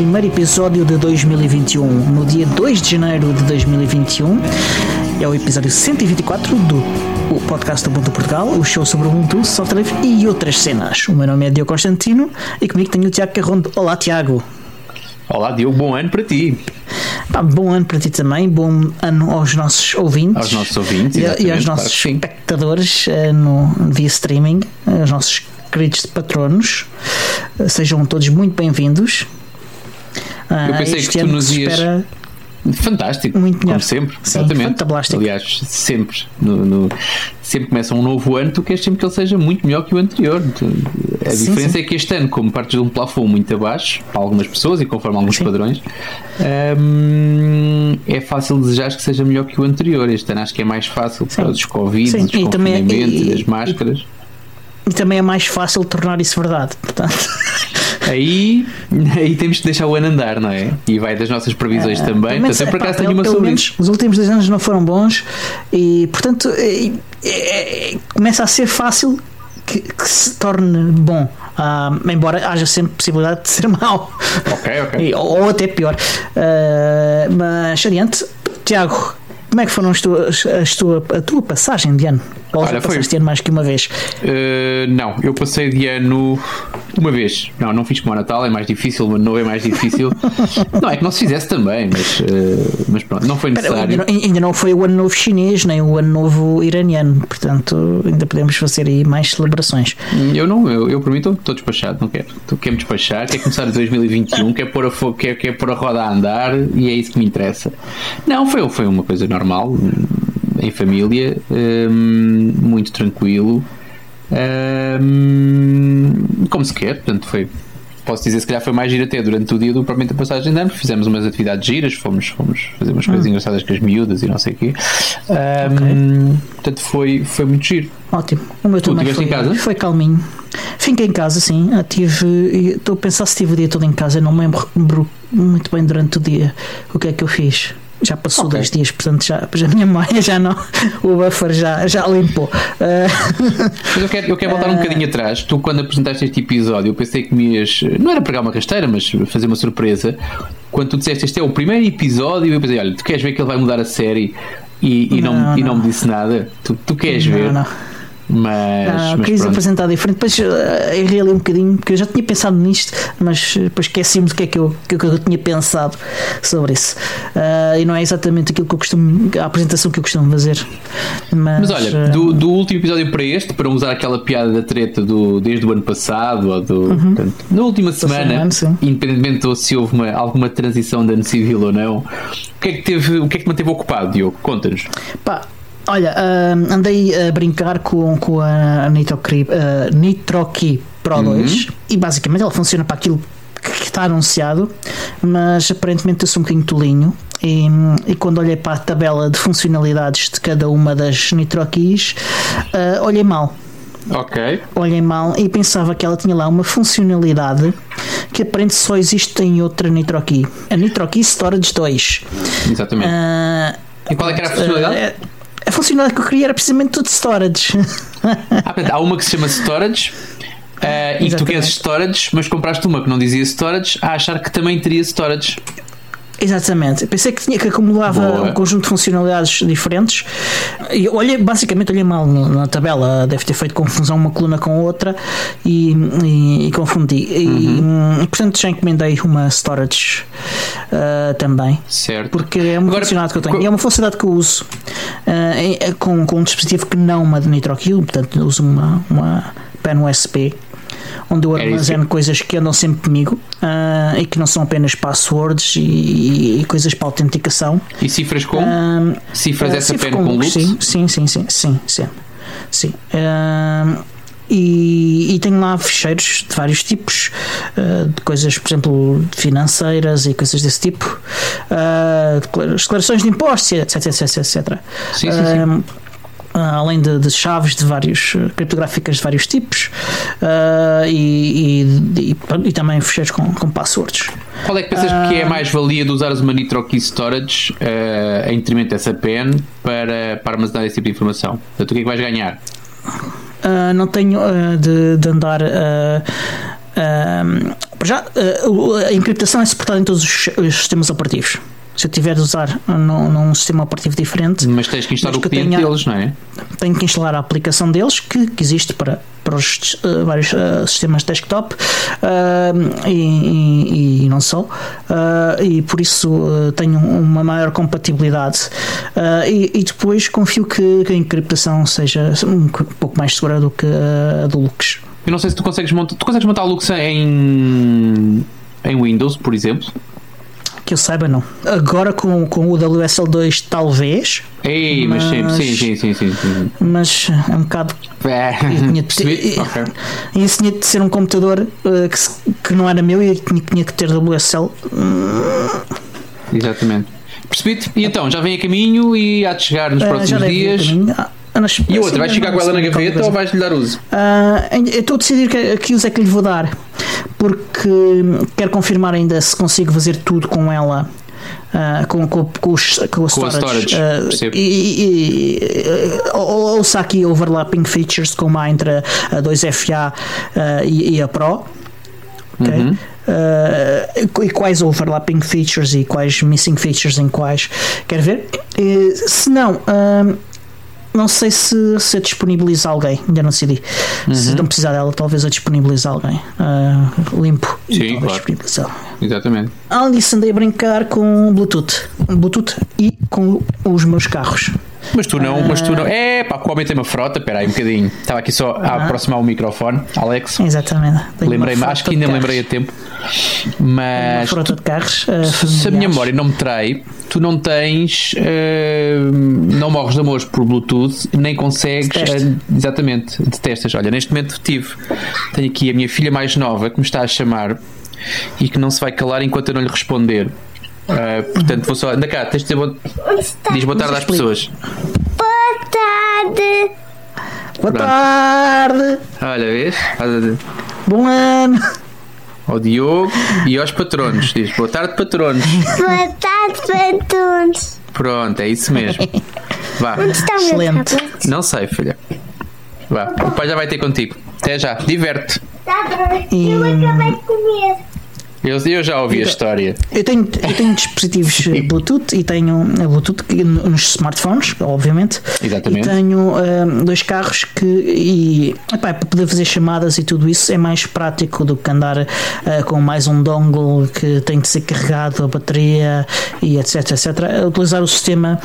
primeiro episódio de 2021, no dia 2 de janeiro de 2021. É o episódio 124 do o podcast do Ubuntu Portugal, o show sobre o Ubuntu, software e outras cenas. O meu nome é Diogo Constantino e comigo tenho o Tiago Carrondo. Olá, Tiago. Olá, Diogo, bom ano para ti. Pá, bom ano para ti também, bom ano aos nossos ouvintes. Aos nossos ouvintes e, e aos nossos espectadores uh, no, via streaming, aos nossos queridos patronos. Uh, sejam todos muito bem-vindos. Uh, Eu pensei que tu nos ias. Espera... Fantástico, muito melhor. como sempre, Sim, exatamente. Aliás, sempre, no, no, sempre começa um novo ano, tu queres sempre que ele seja muito melhor que o anterior. A sim, diferença sim. é que este ano, como partes de um plafond muito abaixo, para algumas pessoas e conforme alguns sim. padrões, hum, é fácil desejar que seja melhor que o anterior. Este ano acho que é mais fácil para os Covid, os confinamentos, e, as máscaras. E, e também é mais fácil tornar isso verdade. Portanto. Aí, aí temos que deixar o ano andar, não é? E vai das nossas previsões é, também. Portanto, eu por acaso tenho uma sobre isso. Os últimos dois anos não foram bons e, portanto, é, é, começa a ser fácil que, que se torne bom. Uh, embora haja sempre possibilidade de ser mau. Ok, ok. ou, ou, até pior. Uh, mas adiante, Tiago, como é que foram as tuas, as tua, a tua passagem de ano? Ou Olha, já passaste foi... ano mais que uma vez? Uh, não, eu passei de ano uma vez. Não, não fiz como o Natal, é mais difícil, o ano novo é mais difícil. não, é que não se fizesse também, mas, uh, mas pronto, não foi necessário. Ainda não, ainda não, foi o ano novo chinês, nem o ano novo iraniano, portanto ainda podemos fazer aí mais celebrações. Eu não, eu, eu por mim estou, despachado, não quero. Tu quer-me despachar, quer começar em 2021, quer pôr, a, quer, quer pôr a roda a andar e é isso que me interessa. Não, foi, foi uma coisa normal, em família, um, muito tranquilo. Um, como se quer, portanto foi posso dizer se calhar foi mais giro até durante o dia do propriamente a passagem de ano, fizemos umas atividades giras, fomos, fomos fazer umas coisas hum. engraçadas com as miúdas e não sei o quê. Um, okay. Portanto, foi, foi muito giro. Ótimo. O meu tu também foi, em casa? foi calminho. Fiquei em casa, sim. tive, estou a pensar se tive o dia todo em casa, não me lembro muito bem durante o dia o que é que eu fiz já passou okay. dois dias, portanto já, já a minha memória já não, o buffer já, já limpou. Uh, mas eu quero, eu quero voltar uh, um bocadinho atrás. Tu, quando apresentaste este episódio, eu pensei que me ias, não era pegar uma rasteira, mas fazer uma surpresa. Quando tu disseste este é o primeiro episódio, eu pensei, olha, tu queres ver que ele vai mudar a série e, e não, não, e não me disse nada? Tu, tu queres não, ver? Não. Mas, ah, mas quis apresentar diferente. Depois uh, errei ali um bocadinho, porque eu já tinha pensado nisto, mas depois esqueci-me do que é que eu, que, que eu tinha pensado sobre isso. Uh, e não é exatamente aquilo que eu costumo, a apresentação que eu costumo fazer. Mas, mas olha, uh, do, do, último episódio para este, para usar aquela piada da treta do, desde o ano passado, ou do, uhum. portanto, na última semana, semana independentemente de se houve uma, alguma transição de ano civil ou não, o que é que, teve, o que é que te manteve ocupado, Diogo? Conta-nos. Pá, Olha, uh, andei a brincar com, com a Nitroki, uh, Nitroki Pro 2 uhum. e basicamente ela funciona para aquilo que está anunciado, mas aparentemente eu sou um bocadinho tolinho. E, e, quando olhei para a tabela de funcionalidades de cada uma das Nitrokis, uh, olhei mal. Ok. Olhei mal e pensava que ela tinha lá uma funcionalidade que aparentemente só existe em outra Nitroki. A Nitroki Storage 2. Exatamente. Uh, e qual é que era a funcionalidade? Uh, a funcionalidade que eu queria era precisamente tudo storage. Ah, há uma que se chama storage. Uh, e tu queres storage, mas compraste uma que não dizia storage, a achar que também teria storage. Exatamente. Pensei que tinha que acumulava Boa. um conjunto de funcionalidades diferentes. E olhei, basicamente olhei mal na tabela, deve ter feito confusão uma coluna com outra e, e, e confundi. Uhum. E, portanto já encomendei uma storage uh, também. Certo. Porque é uma Agora, funcionalidade que eu tenho. E é uma funcionalidade que eu uso uh, com, com um dispositivo que não uma de NitroQ, portanto uso uma, uma pen USB onde eu armazeno coisas que andam sempre comigo uh, e que não são apenas passwords e, e coisas para autenticação. E cifras com? Uh, cifras uh, essa cifra com, com Lux? Sim, sim, sim, sim, sim, sim. sim. E, e, tenho lá ficheiros de vários tipos, uh, de coisas, por exemplo, financeiras e coisas desse tipo, uh, declarações de impostos, etc, etc, etc. Sim, sim, sim. Ah, além de, de, chaves de vários ah, criptográficas de vários tipos uh, e, e, e, e, também fecheiros com, com passwords. Qual é que pensas uh, que é mais valia de usares uma NitroKey Storage uh, em detrimento dessa pen para, para armazenar esse tipo de informação? Portanto, o que é que vais ganhar? não tenho de, de, andar já, a encriptação é suportada em todos os sistemas operativos se eu tiver de usar num, num sistema operativo diferente. Mas tens que instalar o cliente tenha, deles, não é? Tenho que instalar a aplicação deles, que, que existe para, para os uh, vários uh, sistemas desktop uh, e, e, e, não só. e por isso tenho uma maior compatibilidade. E, e, depois confio que, que, a encriptação seja um pouco mais segura do que a do Lux. Eu não sei se tu consegues montar. Tu consegues montar a Lux em, em Windows, por exemplo? Que eu saiba, não. Agora com, com o WSL2, talvez. Ei, mas, mas sim, sim, sim, sim, sim, Mas é um bocado. É. Tinha de, okay. Isso tinha de ser um computador uh, que, que não era meu e tinha, tinha que ter WSL. Exatamente. Percebi-te? E então, já vem a caminho e há de chegar nos uh, próximos dias. E outra, vais ficar com ela na gaveta ou vais-lhe dar uso? Uh, eu estou a decidir que, que uso é que lhe vou dar, porque quero confirmar ainda se consigo fazer tudo com ela. Uh, com, com, com, os, com, a storage, uh, e, e, e, ou, ou se há aqui overlapping features como há entre a, a 2FA uh, e, e, a Pro okay? Uhum. Uh, e quais overlapping features e quais missing features em quais quer ver se não não sei se, se disponibiliza alguém, ainda não decidi. Uhum. Se não precisar dela, talvez a disponibilize alguém. Uh, limpo. Sim, claro. Exatamente. Além disso, andei a brincar com Bluetooth. Bluetooth e com os meus carros. Mas tu não, mas tu não. Ah. É, pá, o homem tem uma frota. Espera aí um bocadinho. Estava aqui só a ah. aproximar o microfone, Alex. Exatamente. Lembrei-me, acho que ainda me lembrei a tempo. Mas. Uma frota de carros. Uh, se a minha memória não me trai, tu não tens. Uh, não morres de amor por Bluetooth, nem consegues. Uh, exatamente, detestas. Olha, neste momento tive. Tenho aqui a minha filha mais nova que me está a chamar e que não se vai calar enquanto eu não lhe responder. Uh, portanto, vou só. Anda cá, tens de dizer bo... Diz boa tarde às pessoas. Boa tarde. Boa Pronto. tarde. Olha, vês? Bom ano. Ao Diogo e aos patronos. Diz boa tarde, patronos. Boa tarde, patronos. Pronto, é isso mesmo. Vá. Onde está o. Não sei, filha. Vá. O pai já vai ter contigo. Até já. Diverte. Tá bom. Eu acabei de comer. Eu, eu já ouvi então, a história. Eu tenho, eu tenho dispositivos Bluetooth e tenho Bluetooth nos smartphones, obviamente. Exatamente. E tenho uh, dois carros que, e, epá, para poder fazer chamadas e tudo isso, é mais prático do que andar uh, com mais um dongle que tem de ser carregado, a bateria e etc. etc. Utilizar o sistema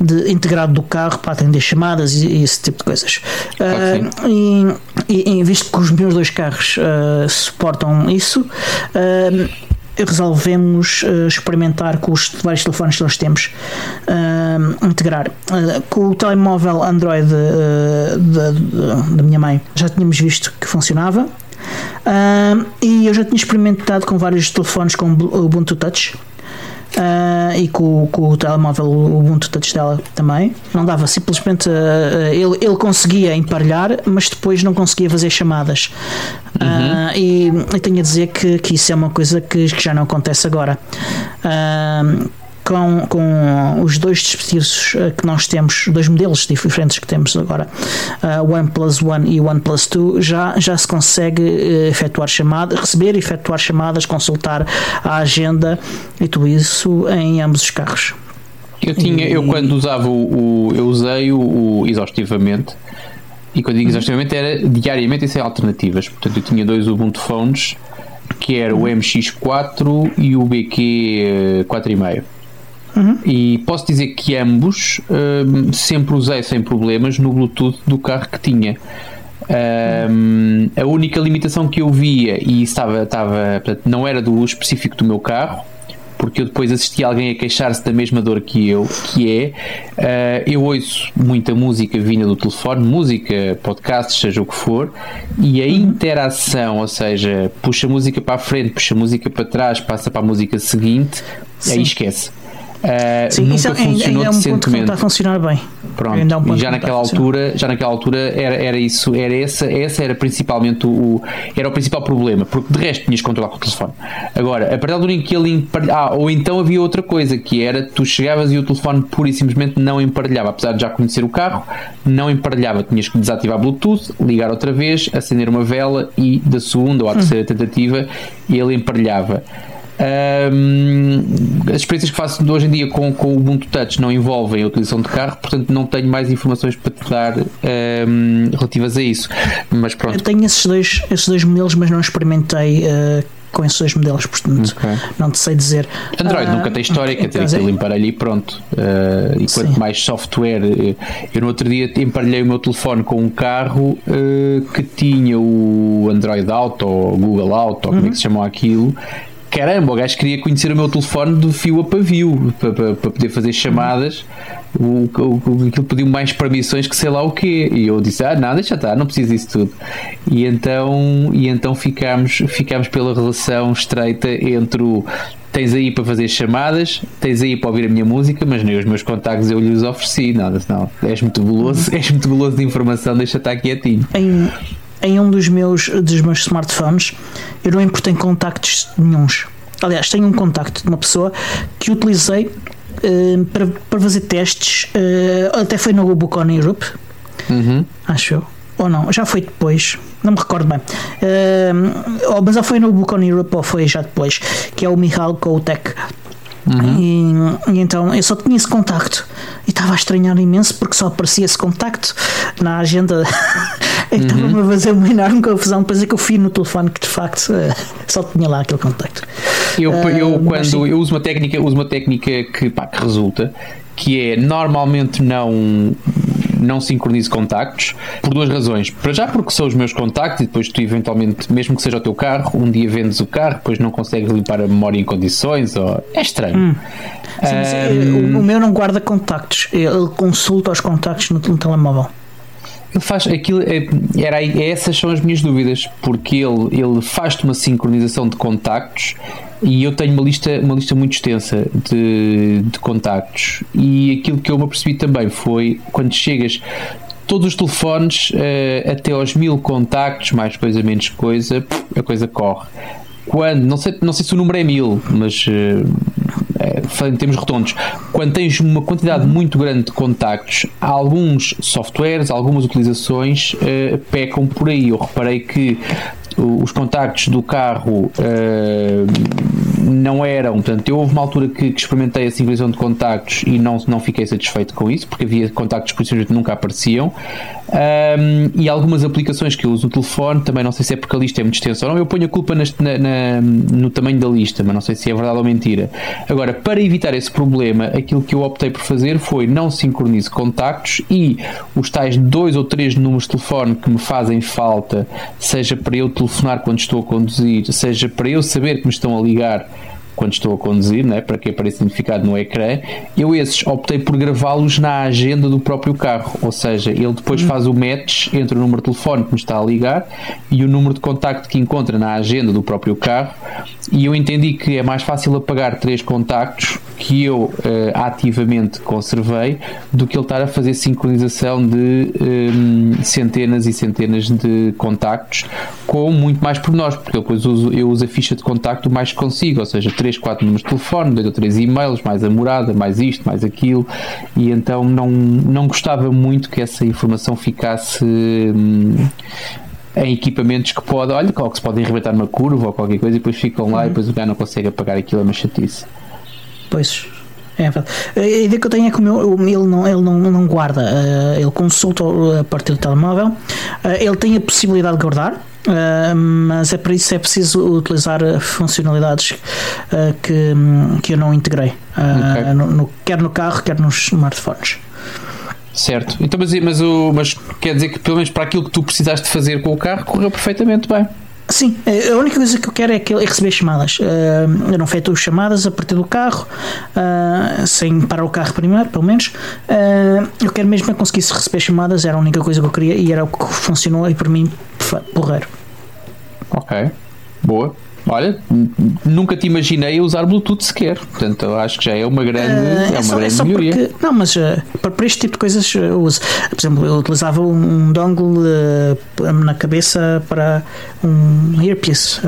de, integrado do carro para atender chamadas e, e esse tipo de coisas. Uh, e, e, visto que os meus dois carros suportam isso resolvemos uh, experimentar com os vários telefones que nós temos uh, integrar. Uh, com o telemóvel Android da minha mãe já tínhamos visto que funcionava e eu já tinha experimentado com vários telefones com Ubuntu Touch Uh, e com, com, o telemóvel o Ubuntu Touch dela também. Não dava simplesmente uh, ele, ele conseguia emparelhar mas depois não conseguia fazer chamadas. Uhum. uh, e eu tenho a dizer que, que isso é uma coisa que, que já não acontece agora com, com os dois dispositivos eh, que nós temos, dois modelos diferentes que temos agora, uh, o OnePlus One e o OnePlus 2, já, já se consegue uh, efetuar chamadas, receber e efetuar chamadas, consultar a agenda e tudo isso em ambos os carros. Eu tinha, e... eu quando usava o, o eu usei o, o, exaustivamente e quando digo uhum. exaustivamente era diariamente e sem alternativas. Portanto, eu tinha dois Ubuntu phones que era o MX4 e o BQ 4,5. Uhum. E posso dizer que ambos uh, sempre usei sem problemas no Bluetooth do carro que tinha. Um, a única limitação que eu via e estava, estava portanto, não era do específico do meu carro porque eu depois assisti alguém a queixar-se da mesma dor que eu que é uh, eu ouço muita música vinda do telefone música, podcast, seja o que for e a uhum. interação ou seja, puxa a música para a frente puxa a música para trás, passa para a música seguinte Sim. aí esquece Uh, Sim, nunca isso é, funcionou é um ponto que está a funcionar bem. Pronto. É um e já naquela altura, já naquela altura era, era isso, era essa, essa era principalmente o, era o principal problema, porque de resto tinhas que controlar com o telefone. Agora, a partir do momento que ele ah, ou então havia outra coisa, que era tu chegavas e o telefone pura e simplesmente não emparelhava, apesar de já conhecer o carro, não emparelhava, tinhas que desativar Bluetooth, ligar outra vez, acender uma vela e da segunda ou à terceira tentativa ele emparelhava. Um, as experiências que faço hoje em dia com, com o Ubuntu Touch não envolvem a utilização de carro, portanto não tenho mais informações para te dar um, relativas a isso. Mas pronto. Eu tenho esses dois, esses dois modelos, mas não experimentei. Uh, com esses dois modelos, portanto okay. não te sei dizer. Android uh, nunca tem história, quer dizer, aquilo emparelha e pronto. Uh, e quanto mais software, eu no outro dia emparelhei o meu telefone com um carro uh, que tinha o Android Auto ou Google Auto, ou como é que uhum. se chamou aquilo, caramba, o gajo queria conhecer o meu telefone do fio a pavio para, para, para poder fazer chamadas. O, aquilo pediu mais permissões que sei lá o quê. E eu disse: Ah, não, deixa estar, não preciso disso tudo. E então, e então ficámos, ficámos pela relação estreita entre o tens aí para fazer chamadas, tens aí para ouvir a minha música, mas nem os meus contactos eu lhes ofereci, nada, não. És muito guloso, és muito guloso de informação, deixa estar quietinho. Em, em um dos meus, dos meus smartphones eu não importei contactos nenhums. Aliás, tenho um contacto de uma pessoa que utilizei uh, para, para fazer testes, uh, até foi no Bucon Europe, uhum. acho eu. Ou não, já foi depois, não me recordo bem. Uh, mas ou foi no Bucon Europe ou foi já depois, que é o Michal Koutek. Uhum. E, e, então eu só tinha esse contacto e estava a estranhar imenso porque só aparecia esse contacto na agenda estava-me uhum. a fazer uma enorme confusão. Depois é que eu fui no telefone que de facto eh, só tinha lá aquele contacto. Eu, eu uh, quando eu uso uma técnica, uso uma técnica que, pá, que resulta, que é normalmente não não sincronizo contactos por duas razões. Para já porque são os meus contactos e depois tu eventualmente, mesmo que seja o teu carro, um dia vendes o carro, depois não consegues limpar a memória em condições, ou... é estranho. Hum. Sim, um... o, o meu não guarda contactos, ele consulta os contactos no, no telemóvel. Ele faz aquilo, é, era, essas são as minhas dúvidas, porque ele, ele faz-te uma sincronização de contactos e eu tenho uma lista, uma lista muito extensa de, de contactos. E aquilo que eu me apercebi também foi quando chegas todos os telefones uh, até aos mil contactos, mais coisa, menos coisa, a coisa corre. Quando, não sei, não sei se o número é mil, mas uh, em termos redondos, quando tens uma quantidade muito grande de contactos, alguns softwares, algumas utilizações uh, pecam por aí. Eu reparei que os contactos do carro uh, não eram, portanto, eu houve uma altura que, que, experimentei a sincronização de contactos e não, não fiquei satisfeito com isso, porque havia contactos que nunca apareciam. Um, e algumas aplicações que eu uso no telefone, também não sei se é porque a lista é muito extensa ou não, eu ponho a culpa na, na, no tamanho da lista, mas não sei se é verdade ou mentira. Agora, para evitar esse problema, aquilo que eu optei por fazer foi não sincronize contactos e os tais dois ou três números de telefone que me fazem falta, seja para eu telefonar quando estou a conduzir, seja para eu saber que me estão a ligar quando estou a conduzir, né, para que apareça identificado no ecrã, eu esses optei por gravá-los na agenda do próprio carro, ou seja, ele depois faz o match entre o número de telefone que me está a ligar e o número de contacto que encontra na agenda do próprio carro. E eu entendi que é mais fácil apagar três contactos que eu uh, ativamente conservei do que ele estar a fazer sincronização de um, centenas e centenas de contactos com muito mais pormenores, porque eu depois uso, eu uso a ficha de contacto mais que consigo, ou seja, 3, 4 números de telefone, 2 ou 3 e-mails, mais a morada, mais isto, mais aquilo, e então não, não gostava muito que essa informação ficasse. Hum, em equipamentos que podem, olha, que se podem arrebentar numa curva ou qualquer coisa e depois ficam lá uhum. e depois o cara não consegue apagar aquilo, é uma chatice. Pois, é verdade. A ideia que eu tenho é que o meu, ele, não, ele não, não guarda, uh, ele consulta a partir do telemóvel, uh, ele tem a possibilidade de guardar, uh, mas é para isso é preciso utilizar funcionalidades que, que eu não integrei, okay. no, no, quer no carro, quer nos smartphones. Certo. Então, mas, mas, o, mas quer dizer que pelo menos para aquilo que tu precisaste fazer com o carro correu perfeitamente bem. Sim, a única coisa que eu quero é, que, é receber chamadas. Uh, eu não chamadas a partir do carro, uh, sem parar o carro primeiro, pelo menos. Uh, eu quero mesmo que conseguisse receber chamadas, era a única coisa que eu queria e era o que funcionou e para mim, porreiro. Ok, boa. Olha, nunca te imaginei usar Bluetooth sequer. Portanto, eu acho que já é uma grande, uh, é, é, uma só, grande é só melhoria. Porque, não, mas uh, para, este tipo de coisas eu uso. Por exemplo, eu utilizava um dongle uh, na cabeça para um earpiece.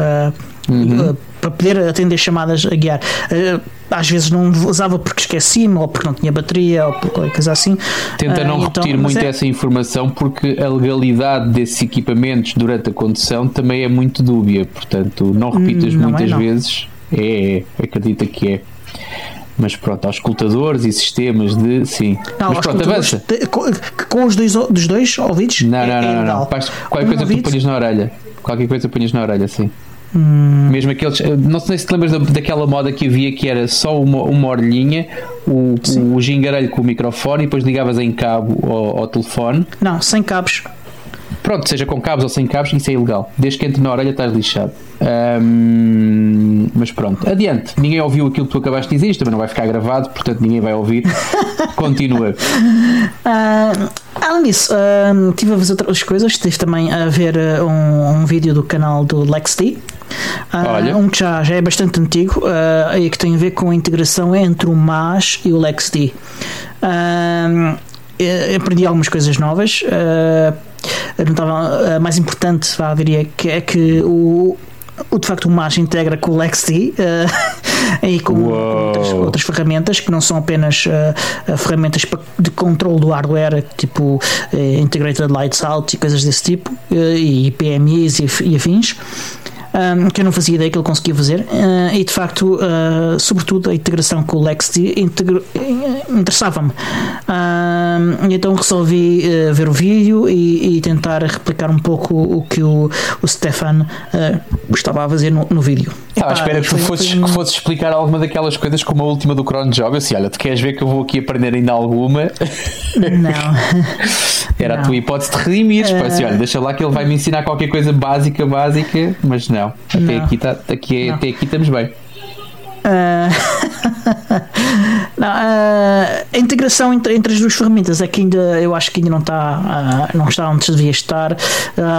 Uhum para poder atender chamadas a guiar. Eh, às vezes não usava porque esqueci-me, ou porque não tinha bateria, ou por qualquer coisa assim. Tenta não uh, repetir então, muito é... essa informação porque a legalidade desses equipamentos durante a condução também é muito dúbia. Portanto, não repitas não é, muitas é, não. vezes. É, é, acredita que é. Mas pronto, aos escutadores e sistemas de. Sim. Não, Mas pronto, avança. De, com, com, os dois, dos dois ouvidos? Não, não, é, não. não, não. Qualquer um coisa ouvido? que tu ponhas na orelha. Qualquer coisa que ponhas na orelha, sim. Hum. Mesmo aqueles. Não sei se te lembras da, daquela moda que havia que era só uma, uma orelhinha, o, o gingarelho com o microfone e depois ligavas em cabo ao, ao telefone. Não, sem cabos. Pronto, seja com cabos ou sem cabos, isso é ilegal. Desde que entre na orelha estás lixado. Um, mas pronto, adiante. Ninguém ouviu aquilo que tu acabaste de dizer, isto também não vai ficar gravado, portanto ninguém vai ouvir. Continua. Uh, além disso, uh, estive a ver outras coisas. Estive também a ver uh, um, um vídeo do canal do LexD. Uh, um que já, já é bastante antigo uh, e que tem a ver com a integração entre o MAS e o LexD. Uh, aprendi algumas coisas novas. Uh, a mais importante, vá, diria, que é que o, o de facto o MAS integra com o LexD uh, e com outras, outras, ferramentas que não são apenas uh, ferramentas de controle do hardware, tipo uh, Integrated Lights Out e coisas desse tipo, e PMIs e, e afins um, que eu não fazia ideia que ele conseguia fazer, uh, e de facto, uh, sobretudo, a integração com o LexD interessava-me. Então resolvi ah, ver o vídeo e, e, tentar replicar um pouco o que o, o Stefan estava a fazer no, no vídeo. Estava à espera que, fosses, que fosses explicar alguma daquelas coisas como a última do Chrono Job. Assim, olha, tu queres ver que eu vou aqui aprender ainda alguma? Não. Era não. a tua hipótese de redimir. Uh... Assim, olha, deixa lá que ele vai me ensinar qualquer coisa básica, básica, mas não. Até, não. Aqui, tá, aqui, não. até aqui estamos bem. Uh... não, uh, a integração entre, entre, as duas ferramentas é que ainda eu acho que ainda não está uh, não está onde devia estar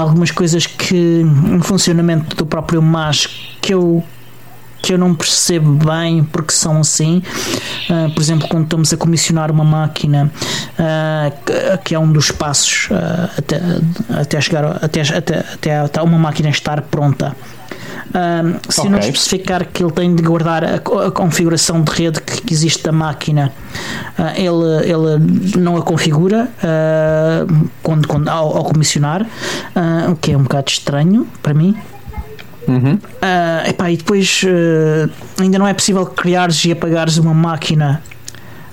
algumas coisas que no funcionamento do próprio MAS que eu que eu não percebo bem porque são assim. Uh, por exemplo, quando estamos a comissionar uma máquina, uh, que é um dos passos uh, até, até chegar até, até, até uma máquina estar pronta. se okay. não especificar que ele tem de guardar a, a configuração de rede que, que existe da máquina, ele, ele não a configura quando, quando, ao, ao comissionar, o que é um bocado estranho para mim. Uhum. Uh, epá, e depois uh, ainda não é possível criares e apagares uma máquina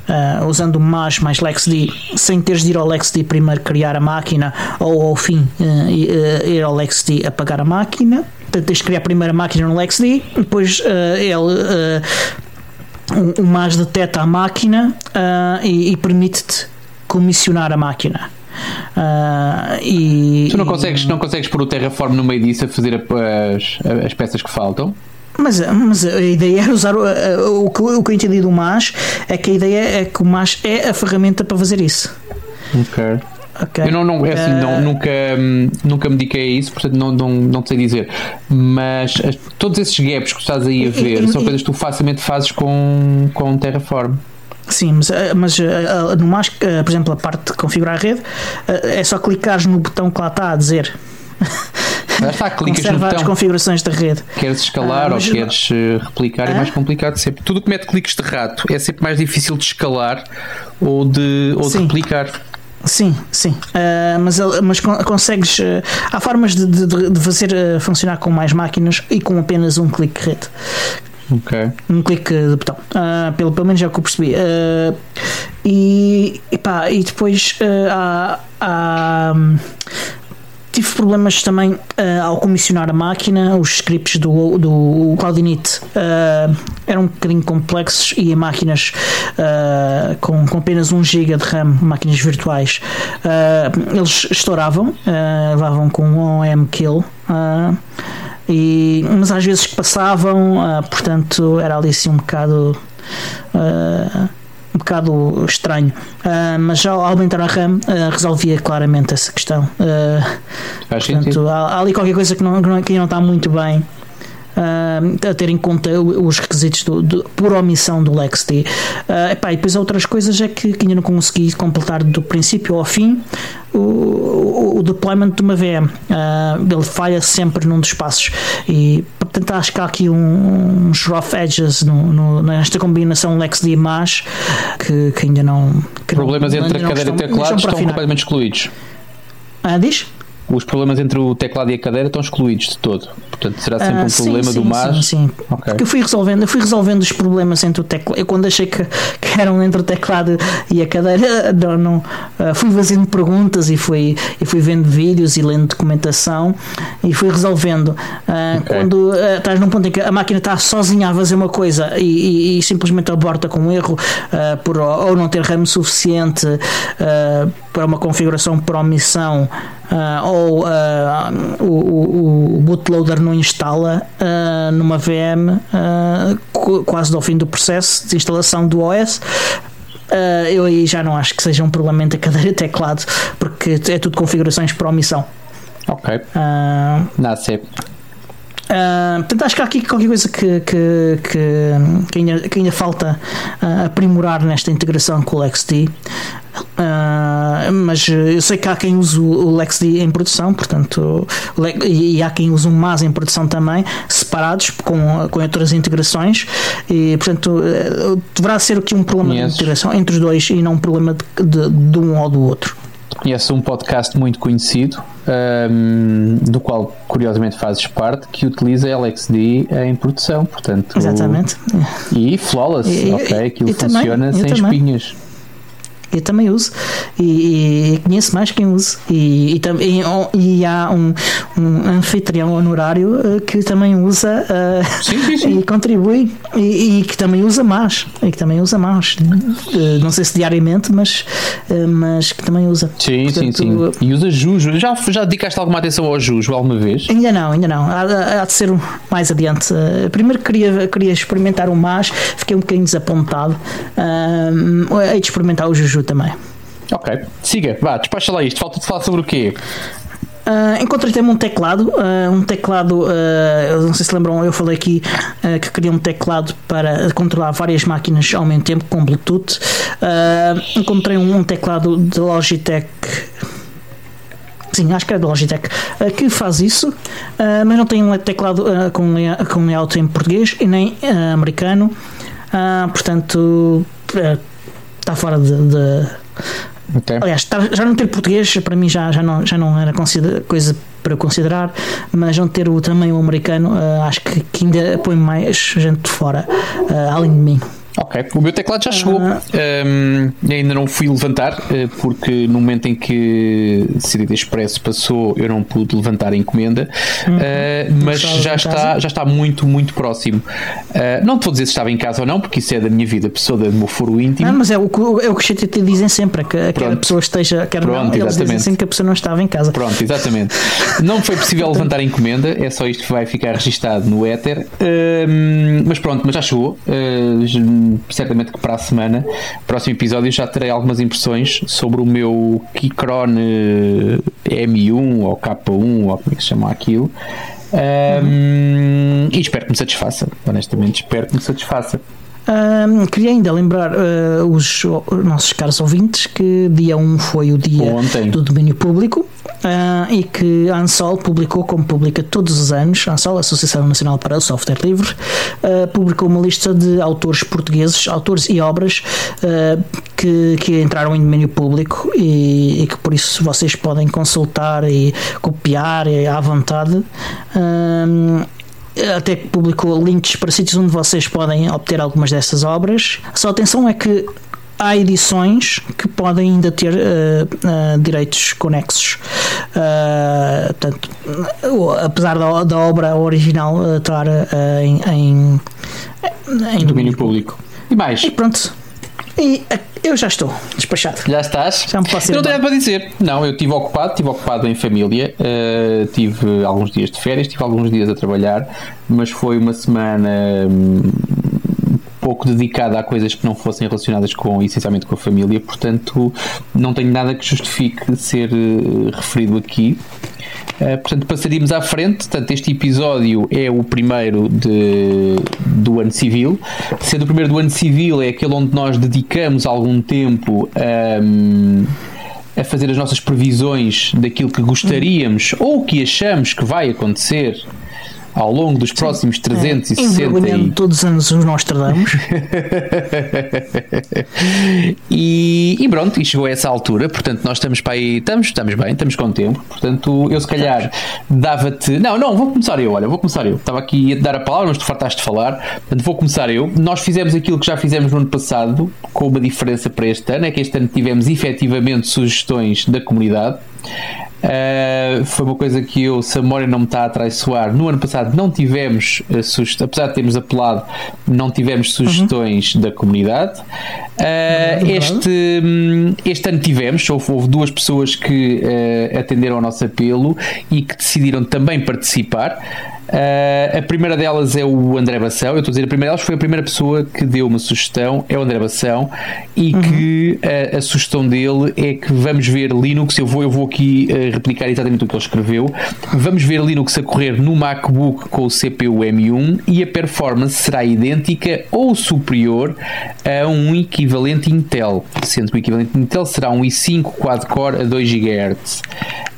uh, usando o MAS mais LexD sem teres de ir ao LexD primeiro criar a máquina ou ao fim ir ao LexD apagar a máquina. Portanto, tens de criar a primeira máquina no LexD, depois ele. o MAS detecta a máquina e, e permite-te comissionar a máquina. Uh, e, tu não consegues, não consegues pôr o Terraform no meio disso a fazer as, as peças que faltam? Mas, mas a ideia era usar o, o, que, o que eu entendi do MAS é que a ideia é que o MAS é a ferramenta para fazer isso. Ok. Okay. Eu não, não, é assim, não, nunca, nunca me dediquei a isso, portanto não, não, não sei dizer. Mas todos esses gaps que estás aí a ver e, são e, coisas que tu facilmente fazes com, com Terraform. Sim, mas, eh, mas eh, eh, no mais, por exemplo, a parte de configurar a rede, é só clicar no botão que lá está a dizer. Já está, clicas no botão. as configurações da rede. Queres escalar ah, ou queres replicar, ah? é mais complicado sempre. Tudo que mete cliques de rato é sempre mais difícil de escalar ou de, ou de replicar. Sim, sim. Uh, mas, mas consegues. Uh, há formas de, de, de fazer funcionar com mais máquinas e com apenas um clique de rede. Okay. Um clique de botão. Uh, pelo, pelo menos é o que eu percebi. Uh, e, epá, e depois uh, há, há, tive problemas também ao comissionar a máquina. Os scripts do, do Cloudinit eram um bocadinho complexos e máquinas com, com apenas 1 GB de RAM, máquinas virtuais, eles estouravam, levavam com um OM kill. E, mas às vezes passavam, uh, portanto era ali assim um bocado. Uh, um bocado estranho, uh, mas já ao aumentar a RAM resolvia claramente essa questão. portanto, há, há, ali qualquer coisa que não, que não está muito bem. Uh, a ter em conta os requisitos do, do, por omissão do LexD. Uh, epá, e depois outras coisas é que, que ainda não consegui completar do princípio ao fim o, o, o deployment de uma VM. Uh, ele falha sempre num dos passos e portanto acho que há aqui um, uns rough edges no, no, nesta combinação LexD e MAS que, que ainda não. Que Problemas não, entre a cadeira e teclado estão completamente excluídos. Ah, diz? Os problemas entre o teclado e a cadeira estão excluídos de todo. Portanto, será sempre ah, um sim, problema sim, do MAS. Sim, sim. Okay. Porque eu fui resolvendo, eu fui resolvendo os problemas entre o teclado. Eu quando achei que, que eram entre o teclado e a cadeira, não, não uh, fui fazendo perguntas e fui, e fui vendo vídeos e lendo documentação e fui resolvendo. Uh, okay. Quando uh, estás num ponto em que a máquina está sozinha a fazer uma coisa e, e, e simplesmente aborta com um erro por ou não ter RAM suficiente para uma configuração por omissão uh, ou uh, o, o, bootloader não instala uh, numa VM quase ao fim do processo de instalação do OS. eu aí já não acho que seja um problema entre a cadeira e teclado, porque é tudo configurações por omissão. Ok. Uh, sei. Uh, portanto, acho que há aqui qualquer coisa que, que, que, que ainda, que ainda falta uh, aprimorar nesta integração com o LXD. Uh, mas eu sei que há quem use o LexD em produção, portanto, e há quem use o MAS em produção também, separados com, com outras integrações, e portanto, deverá ser aqui um problema Conheces. de integração entre os dois e não um problema de, de, de um ou do outro. Conheço um podcast muito conhecido, um, do qual curiosamente fazes parte, que utiliza LXD em produção, portanto. Exatamente. E flawless, e, ok? Aquilo e funciona também, sem espinhas eu também uso. E, e conheço mais quem usa. E, e, e, há um, um anfitrião honorário uh, que também usa uh, sim, sim, sim. e contribui e, que também usa mais. E que também usa mais. Uh, não sei se diariamente mas, mas que também usa. Sim, Portanto, sim, sim e usa Jujo já, já dedicaste alguma atenção ao Jujo alguma vez? ainda não, ainda não. Há, há de ser mais adiante. Primeiro queria, queria experimentar o mais. Fiquei um bocadinho desapontado. Uh, hei de experimentar o Juju também. Ok, siga, vá, despacha lá isto. Falta de falar sobre o quê? Uh, encontrei também um teclado, uh, um teclado, uh, não sei se lembram, eu falei aqui que queria um teclado para controlar várias máquinas ao mesmo tempo com Bluetooth. encontrei um, um, teclado de Logitech. Sim, acho que é da Logitech que faz isso, mas não tem um teclado com, com layout em português e nem americano, portanto está fora de. de... Okay. Aliás, tá, já não ter português para mim já, já, não, já não era coisa para considerar, mas não ter o tamanho americano uh, acho que, que, ainda põe mais gente de fora, uh, além de mim. Ok, o meu teclado já chegou. Uh, um, ainda não fui levantar, uh, porque no momento em que CD Expresso passou, eu não pude levantar a encomenda, uhum. uh, mas já está, já está muito, muito próximo. não te vou dizer se estava em casa ou não, porque isso é da minha vida, pessoa do meu foro íntimo. Não, mas é o, é o que os te dizem sempre, que, que a pessoa esteja, quer Pronto, não, eles exatamente. dizem que a pessoa não estava em casa. Pronto, exatamente. não foi possível levantar a encomenda, é só isto que vai ficar registado no éter. mas pronto, mas já chegou certamente que para a semana, próximo episódio, já terei algumas impressões sobre o meu Keychron eh, M1 ou K1 ou como é que se chama aquilo. Um, e espero que me satisfaça, honestamente, espero que me satisfaça. Um, queria ainda lembrar uh, os, os, nossos caros ouvintes que dia 1 foi o dia Ontem. do domínio público uh, e que a ANSOL publicou, como publica todos os anos, a ANSOL, Associação Nacional para o Software Livre, uh, publicou uma lista de autores portugueses, autores e obras que, que entraram em domínio público e, e, que por isso vocês podem consultar e copiar à vontade até que publicou links para sítios onde vocês podem obter algumas dessas obras. Só atenção é que há edições que podem ainda ter uh, uh, direitos conexos. Uh, portanto, apesar da, da, obra original estar em, em, em, domínio público. E mais? E pronto. E eu já estou despachado. Já estás? Já me posso ir não tenho nada para dizer. Não, eu estive ocupado, estive ocupado em família, uh, tive alguns dias de férias, tive alguns dias a trabalhar, mas foi uma semana hum, pouco dedicada a coisas que não fossem relacionadas com, essencialmente com a família, portanto não tenho nada que justifique ser uh, referido aqui. Uh, portanto, passaríamos à frente. Portanto, este episódio é o primeiro de, do ano civil. Sendo o primeiro do ano civil, é aquele onde nós dedicamos algum tempo um, a fazer as nossas previsões daquilo que gostaríamos ou que achamos que vai acontecer ao longo dos próximos Sim, 360 é, e... todos os anos os Nostradamus. E, e pronto, e chegou a essa altura portanto nós estamos para aí, estamos, estamos bem estamos com tempo, portanto eu se calhar dava-te, não, não, vou começar eu olha, vou começar eu, estava aqui a te dar a palavra mas tu fartaste de falar, portanto vou começar eu. Nós fizemos aquilo que já fizemos no ano passado com uma diferença para este ano, é que este ano tivemos efetivamente sugestões da comunidade Uh, foi uma coisa que eu, se a memória não me está a traiçoar, no ano passado não tivemos uh, sugestões, apesar de termos apelado, não tivemos sugestões uhum. da comunidade. Uh, este, um, este ano tivemos, houve, houve duas pessoas que atenderam ao nosso apelo e que decidiram também participar. Uh, a primeira delas é o André Bação. Eu estou a dizer, a primeira delas foi a primeira pessoa que deu uma sugestão, é o André Bação, e uhum. que uh, a sugestão dele é que vamos ver Linux. Eu vou, eu vou aqui uh, replicar exatamente o que ele escreveu. Vamos ver Linux a correr no MacBook com o CPU M1 e a performance será idêntica ou superior a um equivalente Intel, sendo que o equivalente Intel será um i5 quad-core a 2 GHz.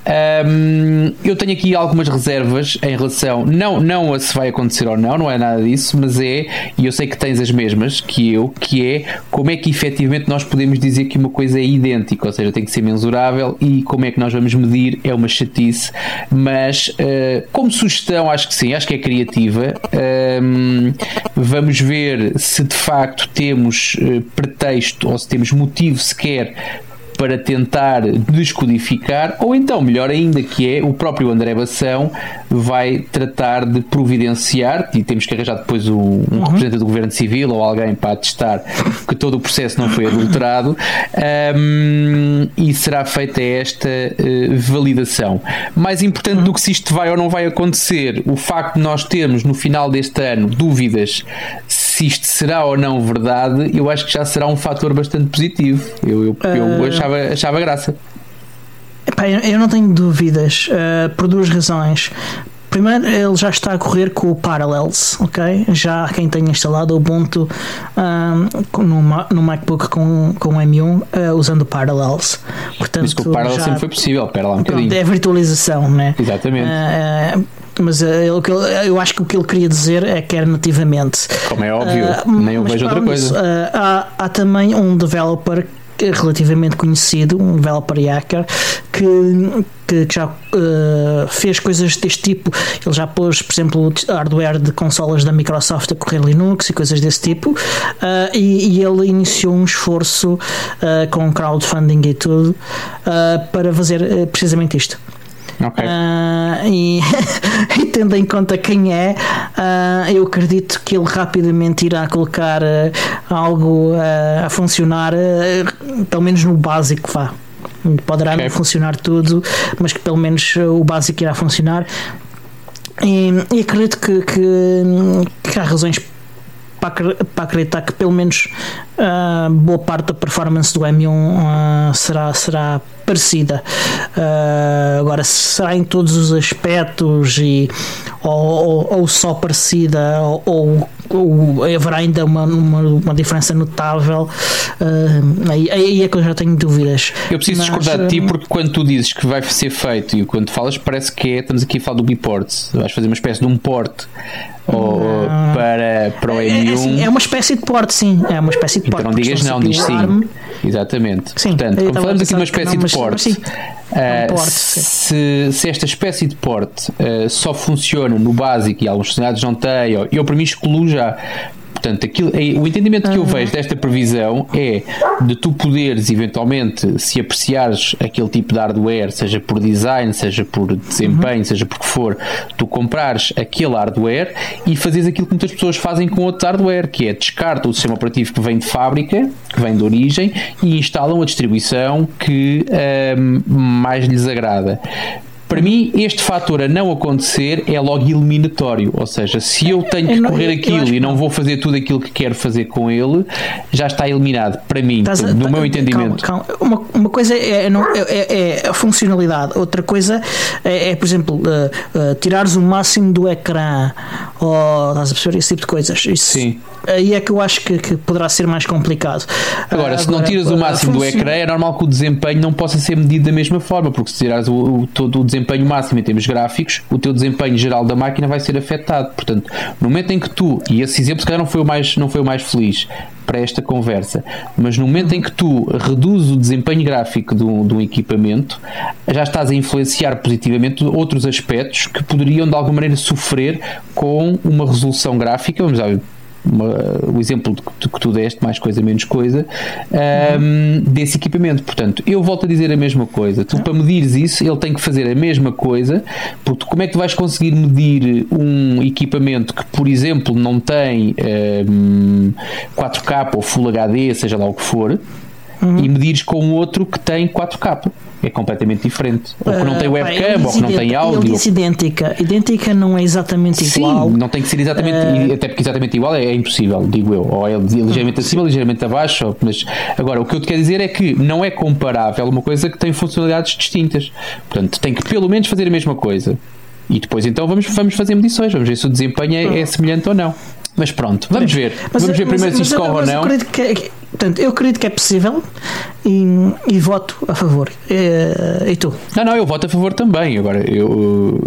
Um, eu tenho aqui algumas reservas em relação, não, não a se vai acontecer ou não, não é nada disso, mas é, e eu sei que tens as mesmas que eu, que é como é que efetivamente nós podemos dizer que uma coisa é idêntica, ou seja, tem que ser mensurável e como é que nós vamos medir é uma chatice, mas uh, como sugestão, acho que sim, acho que é criativa. Um, vamos ver se de facto temos uh, pretexto ou se temos motivo sequer para tentar descodificar, ou então, melhor ainda, que é o próprio André Bação vai tratar de providenciar, e temos que arranjar depois um, um uhum. representante do Governo Civil ou alguém para atestar que todo o processo não foi adulterado, um, e será feita esta uh, validação. Mais importante uhum. do que se isto vai ou não vai acontecer, o facto de nós termos no final deste ano dúvidas se isto será ou não verdade, eu acho que já será um fator bastante positivo. Eu, eu, eu uh... achava, achava graça. Epá, eu não tenho dúvidas uh, por duas razões. Primeiro, ele já está a correr com o Parallels, ok? Já quem tem instalado o Ubuntu um, no, no MacBook com, com M1 uh, usando Parallels. Portanto, Isso que o Parallels já, sempre foi possível, pera lá um bocadinho. É virtualização, né? Exatamente. Uh, mas uh, ele, eu acho que o que ele queria dizer é que era nativamente. Como é óbvio, uh, nem eu vejo outra coisa. Uh, há, há também um developer relativamente conhecido, um hacker, que, que, que já uh, fez coisas deste tipo. Ele já pôs, por exemplo, hardware de consolas da Microsoft a correr Linux e coisas desse tipo. Uh, e, e, ele iniciou um esforço uh, com crowdfunding e tudo para fazer precisamente isto. Okay. Uh, e, e, tendo em conta quem é, uh, eu acredito que ele rapidamente irá colocar uh, algo a funcionar, pelo menos no básico, vá. Poderá okay. não funcionar tudo, mas que pelo menos o básico irá funcionar. E, e acredito que, que, que há razões para, para acreditar que pelo menos uh, boa parte da performance do M1 uh, será, será parecida. Uh, agora, será em todos os aspectos e, ou, ou, ou só parecida ou, ou, haverá ainda uma, uma, uma diferença notável? Aí, aí, é que eu já tenho dúvidas. Eu preciso Mas, discordar de ti porque quando tu dizes que vai ser feito e quando falas parece que é, estamos aqui a falar do biport. Vais fazer uma espécie de um port ou para, para o M1. É, é, assim, é, uma espécie de porte, sim. É uma espécie de Então não digas não, diz sim. Exatamente. Sim, Portanto, como falamos aqui de uma espécie não, de porte, uh, um porte se, se, esta espécie de porte uh, só funciona no básico e alguns funcionários não têm, eu para mim excluo já Portanto, aquilo, é, o entendimento que eu vejo desta previsão é de tu poderes, eventualmente, se apreciares aquele tipo de hardware, seja por design, seja por desempenho, uhum. seja por que for, tu comprares aquele hardware e fazes aquilo que muitas pessoas fazem com outro hardware, que é descartam o sistema operativo que vem de fábrica, que vem de origem, e instalam a distribuição que um, mais lhes agrada Para mim, este fator a não acontecer é logo eliminatório. Ou seja, se eu tenho que correr aquilo e não vou fazer tudo aquilo que quero fazer com ele, já está eliminado. Para mim, no tá, meu entendimento. Calma, calma. Uma, uma coisa é, é, é, é, a funcionalidade, outra coisa é, é por exemplo, uh, uh, tirares o máximo do ecrã ou estás a perceber esse tipo de coisas. Isso, Sim. Aí é que eu acho que, que poderá ser mais complicado. Agora, se não tiras o máximo do ecrã, é normal que o desempenho não possa ser medido da mesma forma, porque se tirares o, o, todo o desempenho máximo em termos gráficos, o teu desempenho geral da máquina vai ser afetado. Portanto, no momento em que tu, e esse exemplo se calhar não foi o mais, não foi o mais feliz para esta conversa, mas no momento em que tu reduzes o desempenho gráfico de um, de um equipamento, já estás a influenciar positivamente outros aspectos que poderiam de alguma maneira sofrer com uma resolução gráfica, vamos lá, uma, o exemplo tu, que tu, deste, mais coisa, menos coisa, um, desse equipamento. Portanto, eu volto a dizer a mesma coisa. Tu, para medires isso, ele tem que fazer a mesma coisa, porque como é que tu vais conseguir medir um equipamento que, por exemplo, não tem um, 4K ou Full HD, seja lá o que for, uhum. e medires com outro que tem 4K? é completamente diferente. Ou que não tem ah, webcam, ou que não tem áudio. Ele disse idêntica. Idêntica não é exatamente igual. Sim, não tem que ser exatamente, uh... até porque exatamente igual é, é, impossível, digo eu. Ou é ligeiramente acima, ligeiramente abaixo. Mas agora, o que eu te quero dizer é que não é comparável uma coisa que tem funcionalidades distintas. Portanto, tem que pelo menos fazer a mesma coisa. E depois então vamos, vamos fazer medições, vamos ver se o desempenho é, é semelhante ou não. Mas pronto, vamos ver. Mas, vamos ver primeiro mas, se isto corre ou não. Que, portanto, eu acredito que é possível e, e voto a favor. E, e, tu? Não, não, eu voto a favor também. Agora, eu.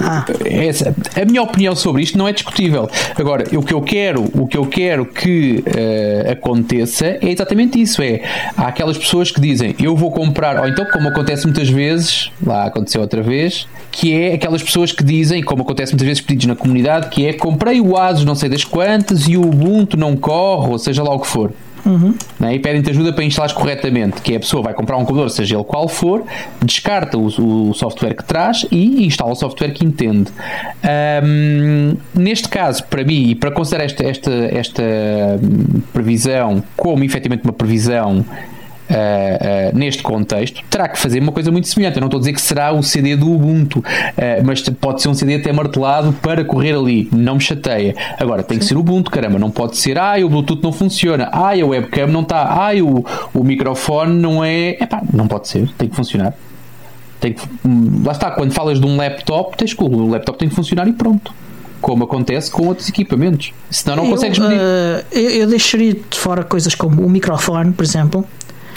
Ah. Essa, a minha opinião sobre isto não é discutível. Agora, o que eu quero, o que eu quero que uh, aconteça é exatamente isso: é há aquelas pessoas que dizem eu vou comprar, ou então, como acontece muitas vezes, lá aconteceu outra vez, que é aquelas pessoas que dizem, como acontece muitas vezes pedidos na comunidade, que é comprei o ASUS não sei das quantas e o Ubuntu não corre, ou seja lá o que for. Uhum. Né? E pedem-te ajuda para instalar corretamente. Que é a pessoa vai comprar um computador, seja ele qual for, descarta o, o software que traz e instala o software que entende. Um, neste caso, para mim, e para considerar esta, esta, esta previsão como efetivamente uma previsão uh, neste contexto, terá que fazer uma coisa muito semelhante. Eu não estou a dizer que será o CD do Ubuntu, uh, mas pode ser um CD até martelado para correr ali. Não me chateia. Agora, tem que ser o Ubuntu, caramba. Não pode ser, ah, o Bluetooth não funciona, ah, a webcam não está, ah, o, o microfone não é. Epá, não pode ser, tem que funcionar. Tem que, hum, lá está, quando falas de um laptop, tens que, o laptop tem que funcionar e pronto como acontece com outros equipamentos. Senão não eu, consegues medir. Uh, eu, eu, deixaria de fora coisas como o microfone, por exemplo,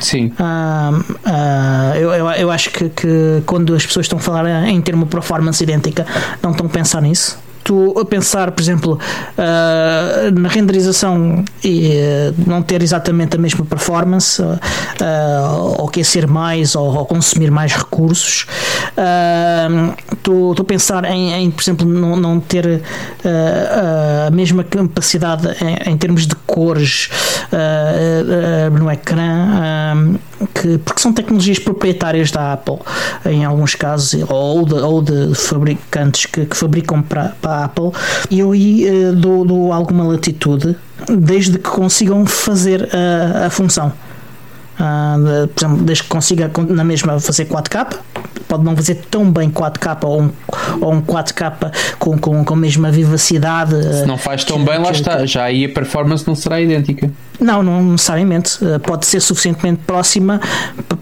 Sim. Uh, uh, eu, eu, eu, acho que, que, quando as pessoas estão a falar em termo performance idêntica, não estão a pensar nisso tu a pensar, por exemplo, uh, na renderização e uh, não ter exatamente a mesma performance, uh, ou aquecer mais ou, ou, consumir mais recursos, tu, tu pensar em, em, por exemplo, não, não ter a mesma capacidade em, em, termos de cores no ecrã, que, porque são tecnologias proprietárias da Apple, em alguns casos, ou de, ou de fabricantes que, que fabricam para, para a Apple, e eu aí uh, dou, dou alguma latitude desde que consigam fazer a, a função. Uh, por exemplo, desde que consiga na mesma fazer 4K, pode não fazer tão bem 4K ou um, ou um 4K com, com, com a mesma vivacidade. Se não faz tão que, bem, lá que, está. Já aí a performance não será idêntica. Não, não necessariamente. Uh, pode ser suficientemente próxima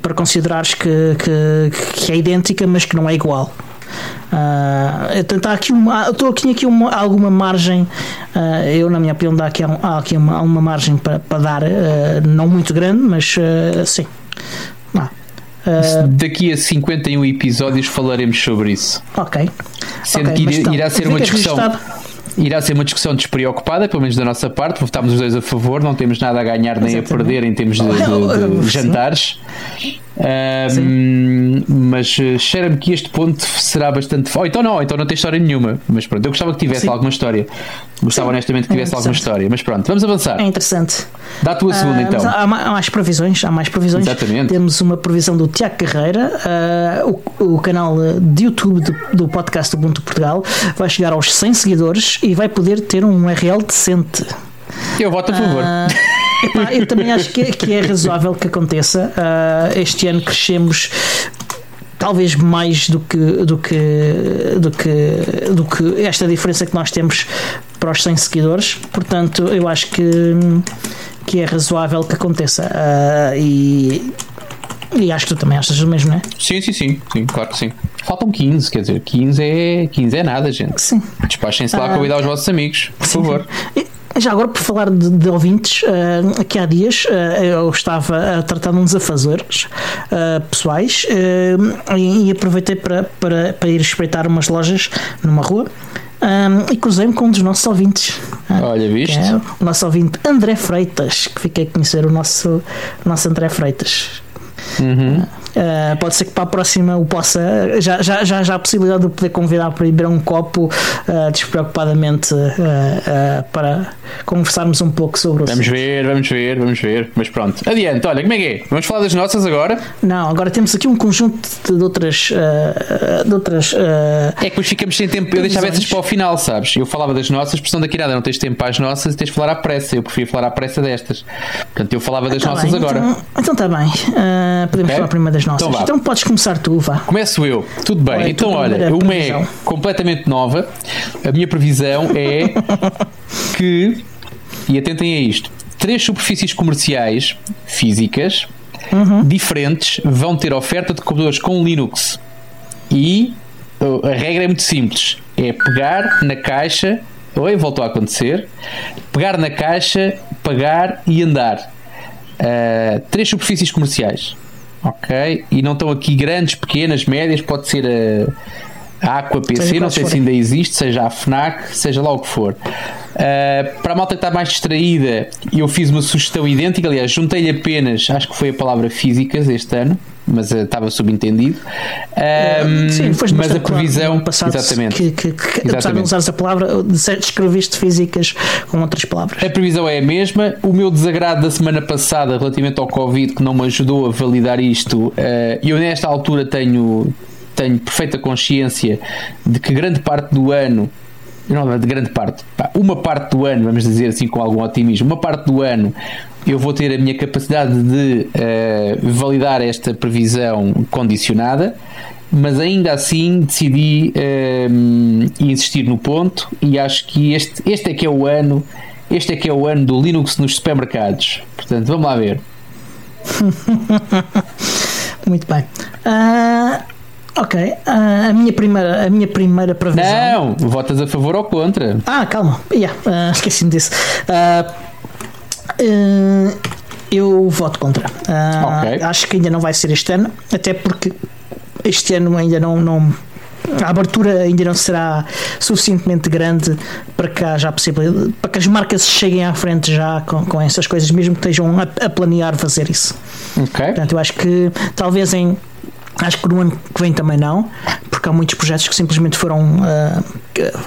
para considerares que, que, que é idêntica, mas que não é igual. Uh, então há aqui uma, estou aqui, aqui uma, alguma margem, uh, eu na minha opinião dá aqui, há aqui uma, uma margem para, para dar, uh, não muito grande, mas sim. Daqui a 51 episódios falaremos sobre isso. Ok. Sendo okay, que irá, irá ser uma discussão. Irá ser uma discussão despreocupada, pelo menos da nossa parte, votámos os dois a favor, não temos nada a ganhar nem Exatamente. a perder em termos de, de, de jantares. Um, mas eh, cheira-me que este ponto será bastante. Ou oh, então não, então não tem história nenhuma. Mas pronto, eu gostava que tivesse Sim. alguma história. Gostava Sim. honestamente que tivesse é alguma história. Mas pronto, vamos avançar. É interessante. Dá a tua segunda uh, então. Há, mais previsões. Há mais previsões. Exatamente. Temos uma previsão do Tiago Carreira, uh, o, o, canal de YouTube do, do podcast Ubuntu Portugal. Vai chegar aos 100 seguidores e vai poder ter um URL decente. Eu voto a favor. Uh, Eu também acho que, que, é razoável que aconteça. Uh, este ano crescemos talvez mais do que, do que, do que, do que esta diferença que nós temos para os 100 seguidores. Portanto, eu acho que, que é razoável que aconteça. Uh, e, e acho que tu também achas o mesmo, não é? Sim, sim, sim, sim, claro que sim. Faltam 15, quer dizer, 15 é, 15 é nada, gente. Sim. Despachem-se lá a convidar os vossos amigos, por sim. favor. Já agora, por falar de, de ouvintes, uh, aqui há dias uh, eu estava a tratar de uns afazeres uh, pessoais e, e, aproveitei para, para, para ir espreitar umas lojas numa rua. Um, e cruzei-me com um dos nossos ouvintes. Olha, viste? É o nosso ouvinte André Freitas, que fiquei a conhecer o nosso, o nosso André Freitas. Uhum. Uh, pode ser que para a próxima o possa. Já, já, já, já há a possibilidade de poder convidar para ir beber um copo uh, despreocupadamente uh, para conversarmos um pouco sobre o Vamos ver, vamos ver, vamos ver. Mas pronto, adiante. Olha, como é que é? Vamos falar das nossas agora? Não, agora temos aqui um conjunto de outras. de outras é que depois ficamos sem tempo. Eu deixava essas para o final, sabes? Eu falava das nossas, porque senão daqui nada não tens tempo para as nossas e tens de falar à pressa. Eu preferia falar à pressa destas. Portanto, eu falava das tá nossas bem, agora. Então está bem. podemos okay. falar primeiro das das nossas. Então, então podes começar tu, vá. Começo eu. Tudo bem. então, olha, uma é completamente nova. A minha previsão é que, e atentem a isto, três superfícies comerciais físicas uhum. diferentes vão ter oferta de computadores com Linux. E uh, a regra é muito simples: é pegar na caixa. Oi, voltou a acontecer. Pegar na caixa, pagar e andar. Uh, três superfícies comerciais ok? E não estão aqui grandes, pequenas, médias, pode ser a, a Aqua PC, não sei se ainda existe, seja a FNAC, seja lá o que for. Uh, para a malta que está mais distraída, eu fiz uma sugestão idêntica, aliás, juntei-lhe apenas, acho que foi a palavra físicas este ano, mas uh, estava subentendido. Uh, Sim, mas a previsão. Claro exatamente. Que, que, que exatamente. apesar de não usares a palavra, descreveste físicas com outras palavras. A previsão é a mesma. O meu desagrado da semana passada relativamente ao Covid, que não me ajudou a validar isto, eu nesta altura tenho. Tenho perfeita consciência de que grande parte do ano de grande parte, uma parte do ano, vamos dizer assim com algum otimismo, uma parte do ano eu vou ter a minha capacidade de uh, validar esta previsão condicionada, mas ainda assim decidi uh, insistir no ponto e acho que este, este é que é o ano, este é que é o ano do Linux nos supermercados. Portanto, vamos lá ver. Muito bem. Uh, ok, uh, a, minha primeira, a minha primeira previsão. Não, votas a favor ou contra? Ah, calma, yeah, uh, esqueci-me disso. Uh, eu voto contra. Okay. Acho que ainda não vai ser este ano, até porque este ano ainda não, não a abertura ainda não será suficientemente grande para que haja possibilidade, para que as marcas cheguem à frente já com, com essas coisas, mesmo que estejam a, a planear fazer isso. Okay. Portanto, eu acho que talvez em Acho que no ano que vem também não, porque há muitos projetos que simplesmente foram uh,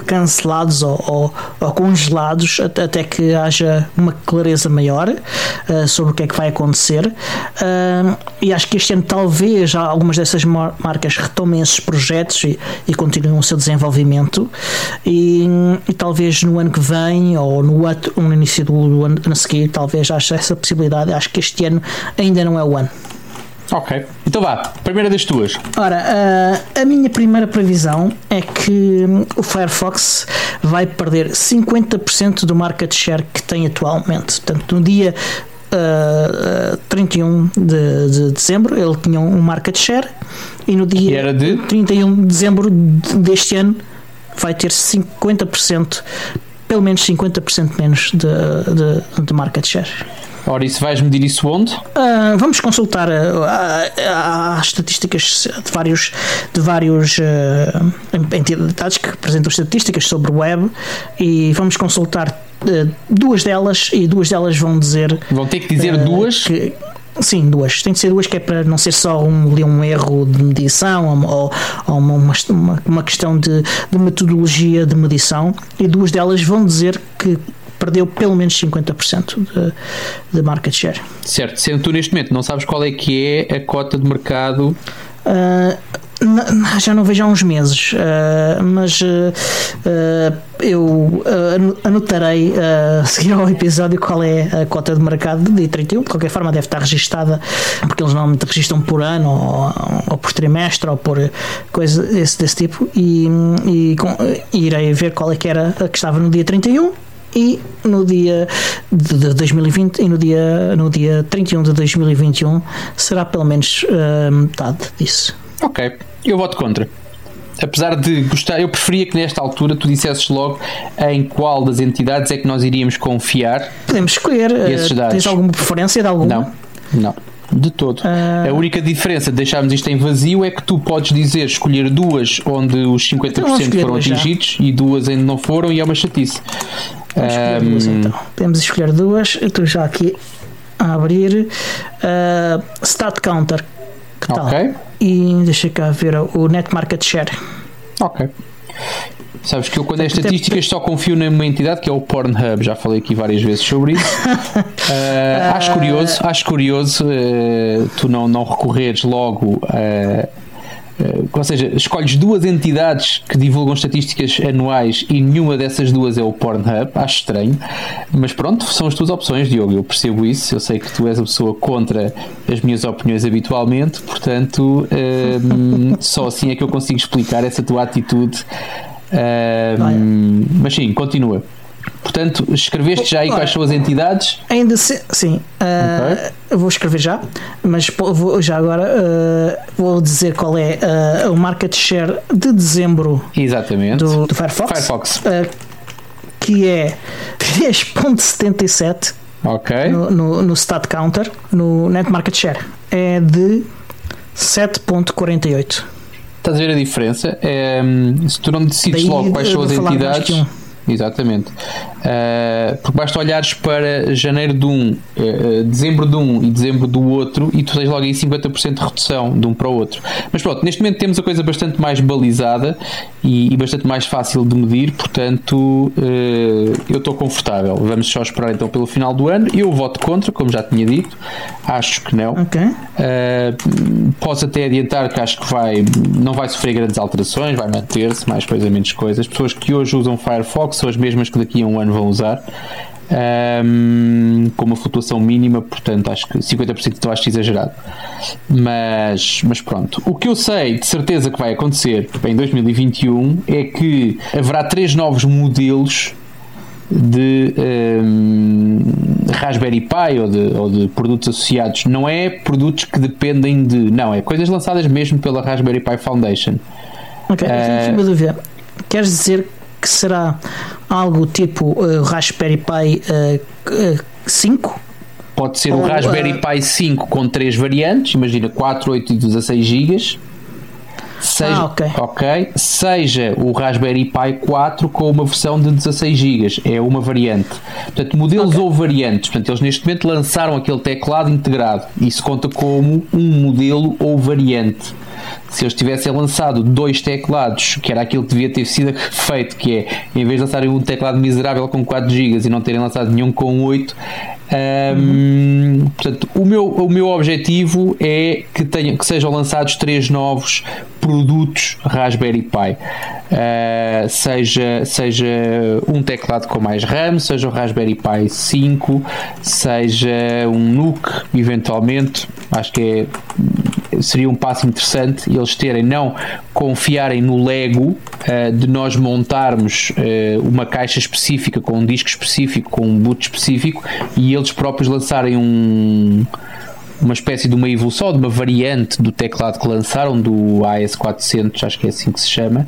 cancelados ou, ou, ou, congelados até que haja uma clareza maior uh, sobre o que é que vai acontecer. Uh, e acho que este ano talvez algumas dessas marcas retomem esses projetos e, e continuem o seu desenvolvimento. E, e, talvez no ano que vem ou no, outro, no início do ano a seguir, talvez haja essa possibilidade. Acho que este ano ainda não é o ano. Ok. Então vá, primeira das tuas. Ora, uh, a minha primeira previsão é que o Firefox vai perder 50% do market share que tem atualmente. Portanto, no dia uh, 31 de, de, dezembro ele tinha um market share e no dia era de? 31 de dezembro deste ano vai ter 50%, pelo menos 50% menos de, de, de market share. Ora, isso vais medir isso onde? Uh, vamos consultar as estatísticas de vários, de vários entidades que apresentam estatísticas sobre web e vamos consultar duas delas e duas delas vão dizer. Vão ter que dizer duas? Que, Sim, duas. Tem de ser duas que é para não ser só um, um erro de medição ou, ou uma, uma, uma, questão de, de metodologia de medição e duas delas vão dizer que perdeu pelo menos 50% de, de market share. Certo, sendo tu neste momento não sabes qual é que é a cota de mercado. Uh, já não vejo há uns meses, uh, mas uh, eu anotarei a seguir ao episódio qual é a cota de mercado de dia 31. De qualquer forma, deve estar registada, porque eles normalmente registram por ano ou, ou por trimestre ou por coisa desse, desse tipo. E, e, com, irei ver qual é que era a que estava no dia 31 e no dia de 2020 e no dia, no dia 31 de 2021 será pelo menos uh, metade disso. Ok, eu voto contra. Apesar de gostar, eu preferia que nesta altura tu dissesses logo em qual das entidades é que nós iríamos confiar. Podemos escolher. Esses uh, dados. Tens alguma preferência de alguma? Não, não. De todo. Uh... A única diferença de deixarmos isto em vazio é que tu podes dizer escolher duas onde os 50% então foram atingidos já. e duas ainda não foram e é uma chatice. Um... Duas, então. Podemos escolher duas. Eu estou já aqui a abrir. Uh, Start Counter. Que tal? E deixa cá ver o Net Market Share. Ok. Sabes que eu, quando é estatísticas, só confio numa entidade que é o Pornhub. Já falei aqui várias vezes sobre isso. uh, acho curioso, acho curioso uh, tu não, não recorreres logo a Uh, ou seja, escolhes duas entidades que divulgam estatísticas anuais e nenhuma dessas duas é o Pornhub, acho estranho, mas pronto, são as tuas opções, Diogo. Eu percebo isso, eu sei que tu és a pessoa contra as minhas opiniões habitualmente, portanto, só assim é que eu consigo explicar essa tua atitude. Uh, mas sim, continua. Portanto, escreveste já aí quais são as entidades? Ainda se, sim, uh, okay. vou escrever já, mas vou, já agora uh, vou dizer qual é uh, o market share de dezembro Exatamente. Do, do Firefox, Firefox. que é 3.77 okay. no, no, no Stat Counter, no Net Market Share é de 7.48. Estás a ver a diferença? É, se tu não decides Daí, logo quais são as entidades. Exatamente. Uh, porque basta olhares para janeiro de um, uh, dezembro de um e dezembro do outro e tu tens logo aí 50% de redução de um para o outro. Mas pronto, neste momento temos a coisa bastante mais balizada e, e bastante mais fácil de medir, portanto uh, eu estou confortável. Vamos só esperar então pelo final do ano. Eu voto contra, como já tinha dito, acho que não. Okay. posso até adiantar que acho que vai, não vai sofrer grandes alterações, vai manter-se, mais coisa, menos coisas. As pessoas que hoje usam Firefox são as mesmas que daqui a um ano vão usar. Um, com uma flutuação mínima, portanto acho que 50% eu acho exagerado. Mas, mas pronto. O que eu sei de certeza que vai acontecer em 2021 é que haverá três novos modelos de um, Raspberry Pi ou de, ou de, produtos associados. Não é produtos que dependem de. Não, é coisas lançadas mesmo pela Raspberry Pi Foundation. Ok, uh, uma dúvida. Queres dizer que será algo tipo uh, Raspberry Pi uh, 5? Pode ser Ou, o Raspberry Pi 5 com três variantes, imagina 4, 8 e 16 GB. Seja, ah, okay. ok. Seja o Raspberry Pi 4 com uma versão de 16 GB, é uma variante. Portanto, modelos okay. ou variantes. Portanto, eles neste momento lançaram aquele teclado integrado. Isso conta como um modelo ou variante se eles tivessem lançado dois teclados, que era aquilo que devia ter sido feito, que é em vez de lançarem um teclado miserável com 4 GB e não terem lançado nenhum com 8, um, uhum. portanto, o meu, o meu objetivo é que, tenha, que sejam lançados três novos produtos Raspberry Pi. Uh, seja, seja um teclado com mais RAM, seja o Raspberry Pi 5, seja um NUC, eventualmente. Acho que é, seria um passo interessante eles terem, não confiarem no Lego uh, de nós montarmos uh, uma caixa específica com um disco específico, com um boot específico e eles próprios lançarem um uma espécie de uma evolução, de uma variante do teclado que lançaram, do AS400, acho que é assim que se chama,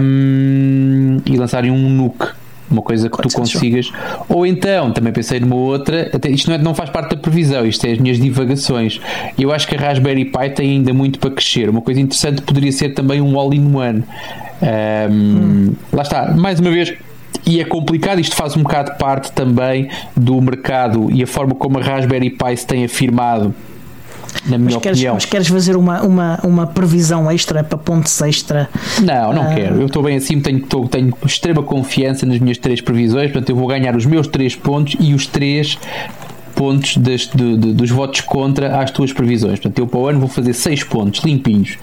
um, e lançarem um NUC uma coisa que tu consigas. Ou então, também pensei numa outra, até, isto não, é, não faz parte da previsão, isto é as minhas divagações. Eu acho que a Raspberry Pi tem ainda muito para crescer. Uma coisa interessante poderia ser também um all-in-one. Um, hum. Lá está, mais uma vez, e é complicado, isto faz um bocado parte também do mercado e a forma como a Raspberry Pi se tem afirmado. Na minha mas queres, opinião. Mas queres fazer uma, uma, uma previsão extra para pontos extra? Não, não uh... quero. Eu estou bem assim, tenho, estou, tenho extrema confiança nas minhas três previsões, portanto eu vou ganhar os meus três pontos e os três pontos das, de, de, dos votos contra às tuas previsões. Portanto, eu para o ano vou fazer 6 pontos limpinhos.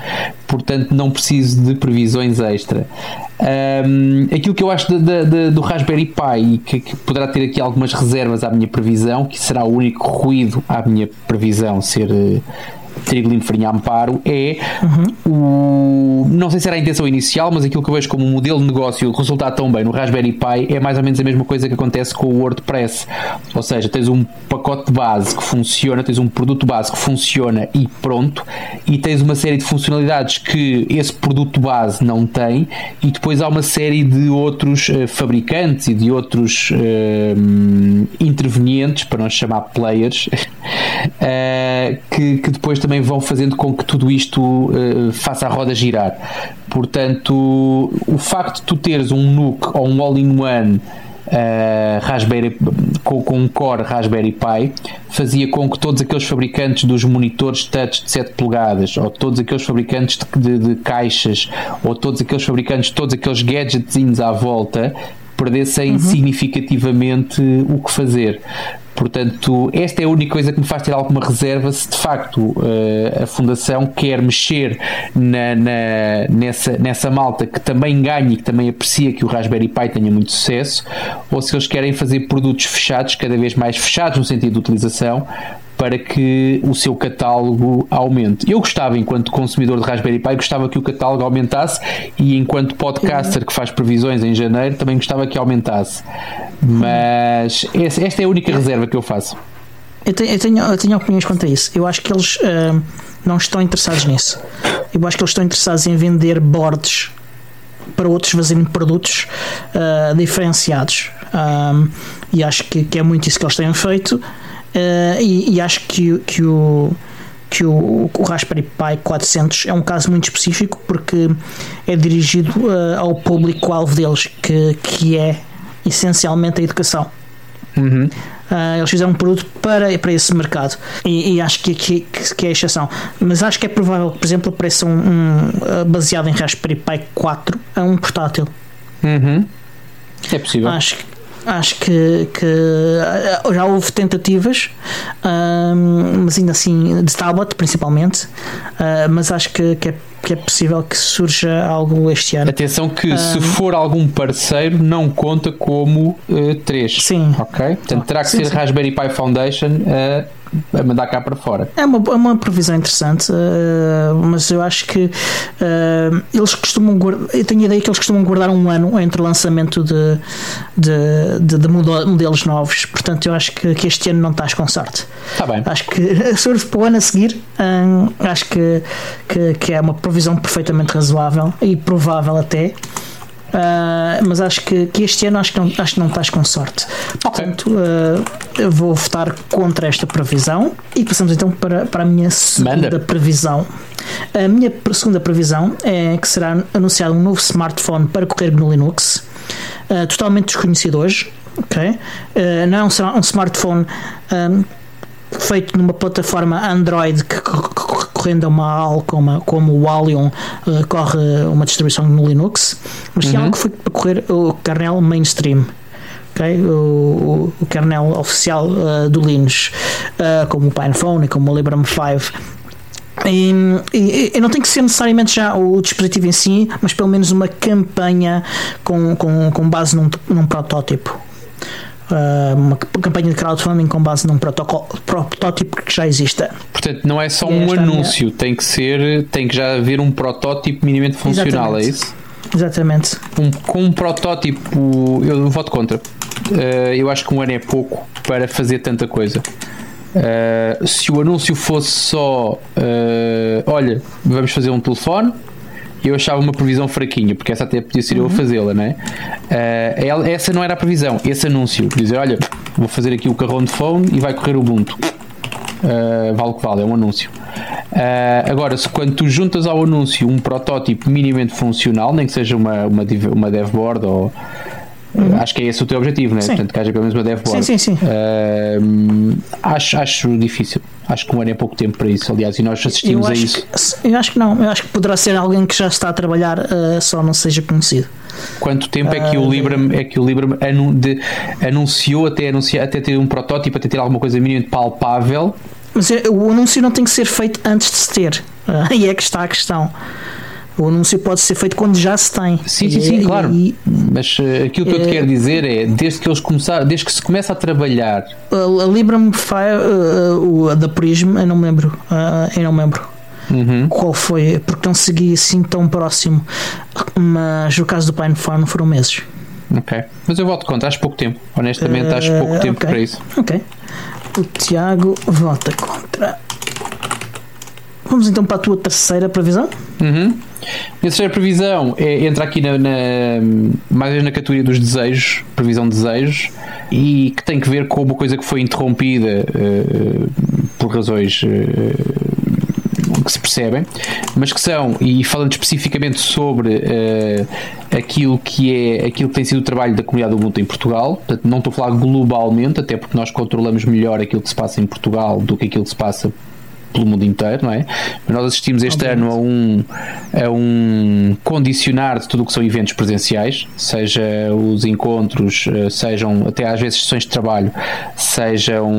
Portanto, não preciso de previsões extra. Um, aquilo que eu acho de, de, do Raspberry Pi, que, que, poderá ter aqui algumas reservas à minha previsão, que será o único ruído à minha previsão ser trigo farinha amparo é uhum. o. Não sei se era a intenção inicial, mas aquilo que eu vejo como um modelo de negócio resultar tão bem no Raspberry Pi é mais ou menos a mesma coisa que acontece com o WordPress. Ou seja, tens um pacote de base que funciona, tens um produto base que funciona e pronto, e tens uma série de funcionalidades que esse produto base não tem, e depois há uma série de outros uh, fabricantes e de outros uh, intervenientes, para não chamar players, uh, que, que depois também vão fazendo com que tudo isto faça a roda girar. Portanto, o facto de tu teres um NUC ou um all-in-one Uh, Raspberry, com, com, um Core Raspberry Pi fazia com que todos aqueles fabricantes dos monitores touch de 7 polegadas ou todos aqueles fabricantes de, de, de caixas ou todos aqueles fabricantes todos aqueles gadgets à volta perdessem uhum. significativamente o que fazer Portanto, esta é a única coisa que me faz ter alguma reserva se de facto uh, a Fundação quer mexer na, na, nessa, nessa malta que também ganha e que também aprecia que o Raspberry Pi tenha muito sucesso, ou se eles querem fazer produtos fechados, cada vez mais fechados no sentido de utilização, para que o seu catálogo aumente. Eu gostava, enquanto consumidor de Raspberry Pi, gostava que o catálogo aumentasse e enquanto podcaster que faz previsões em janeiro, também gostava que aumentasse. Mas esta é a única reserva que eu faço. Eu tenho, eu tenho, eu tenho opiniões quanto a isso. Eu acho que eles uh, não estão interessados nisso. Eu acho que eles estão interessados em vender boards para outros fazerem produtos uh, diferenciados. Um, e acho que, que, é muito isso que eles têm feito. Uh, e, e, acho que, que o que o, o, Raspberry Pi 400 é um caso muito específico porque é dirigido uh, ao público-alvo deles, que, que é essencialmente a educação. Uhum. Uh, eles fizeram um produto para, para esse mercado e, e acho que, que, que, é a exceção. Mas acho que é provável que, por exemplo, apareça um, um baseado em Raspberry Pi 4 a um portátil. Uhum. É possível. Acho, acho que, que eh, já houve tentativas, um, mas ainda assim de tablet principalmente, uh, mas acho que, que é que é possível que surja algo este ano. Atenção que um, se for algum parceiro não conta como uh, 3. Sim. Ok? Portanto terá que sim, ser sim. Raspberry Pi Foundation uh, a mandar cá para fora. É uma, é uma previsão interessante, uh, mas eu acho que uh, eles costumam guardar, eu tenho a ideia que eles costumam guardar um ano entre o lançamento de, de, de, de modelos novos, portanto eu acho que, que, este ano não estás com sorte. Está bem. Acho que se para o ano a seguir, um, acho que, que, que é uma previsão perfeitamente razoável e provável até. Uh, mas acho que, que, este ano acho que, não, acho que não estás com sorte. Portanto, uh, eu vou votar contra esta previsão e passamos então para, para a minha segunda Manda. previsão. A minha segunda previsão é que será anunciado um novo smartphone para correr no Linux, uh, totalmente desconhecido hoje. Okay? não é um, um smartphone um, feito numa plataforma Android que, correndo a uma AL como, como o Allion uh, corre uma distribuição no Linux, mas uhum. algo que foi para correr o kernel mainstream. Okay? O, o, kernel oficial uh, do Linux, uh, como o PinePhone e como o Librem 5. E, e, e, não tem que ser necessariamente já o dispositivo em si, mas pelo menos uma campanha com, com, com base num, num protótipo. Uh, uma campanha de crowdfunding com base num protótipo que já exista. Portanto, não é só um anúncio, minha... tem que ser, tem que já haver um protótipo minimamente funcional, é Exatamente. é isso? Exatamente. Um, com um protótipo, eu voto contra. Uh, eu acho que um ano é pouco para fazer tanta coisa. Uh, se o anúncio fosse só, olha, vamos fazer um telefone, eu achava uma previsão fraquinha, porque essa até podia ser uhum. eu a uhum. fazê-la, não é? Uh, essa não era a previsão, esse anúncio, dizer, olha, vou fazer aqui o carrão de phone e vai correr o Ubuntu. Uh, vale o que vale, é um anúncio. Uh, agora, se quando tu juntas ao anúncio um protótipo minimamente funcional, nem que seja uma, uma, uma devboard ou, Uhum. Acho que é esse o teu objetivo, né? Portanto, que haja pelo menos uma DevBoard. Sim, sim, sim. Uh, acho, acho difícil. Acho que um ano é pouco tempo para isso, aliás, e nós assistimos a isso. Que, eu acho que não. Eu acho que poderá ser alguém que já está a trabalhar, uh, só não seja conhecido. Quanto tempo é que o Librem, é que o Librem anu, de, anunciou até, anunciar, até ter um protótipo, até ter alguma coisa minimamente palpável? Mas o anúncio não tem que ser feito antes de se ter. Aí é que está a questão. O anúncio pode ser feito quando já se tem. Sim, sim, sim, claro. E, Mas uh, aquilo que eu te é, quero dizer é, desde que eles começaram, desde que se começa a trabalhar. A, a Libram Fire, uh, da Prism, eu não me lembro. Eu não me lembro. Uhum. Qual foi? Porque não segui assim tão próximo. Mas no caso do Pine Farm foram meses. Ok. Mas eu volto contra, acho pouco tempo. Honestamente, acho pouco tempo okay. para isso. Ok. O Tiago vota contra. Vamos então para a tua terceira previsão? Uhum. A terceira previsão é, entra aqui na, na, mais na categoria dos desejos, previsão de desejos, e que tem que ver com uma coisa que foi interrompida uh, por razões uh, que se percebem, mas que são, e falando especificamente sobre uh, aquilo que é aquilo que tem sido o trabalho da comunidade mundo em Portugal, portanto, não estou a falar globalmente, até porque nós controlamos melhor aquilo que se passa em Portugal do que aquilo que se passa pelo mundo inteiro, não é? Nós assistimos este Obviamente. ano a um, a um condicionar de tudo o que são eventos presenciais, seja os encontros, eh, sejam até às vezes sessões de trabalho, sejam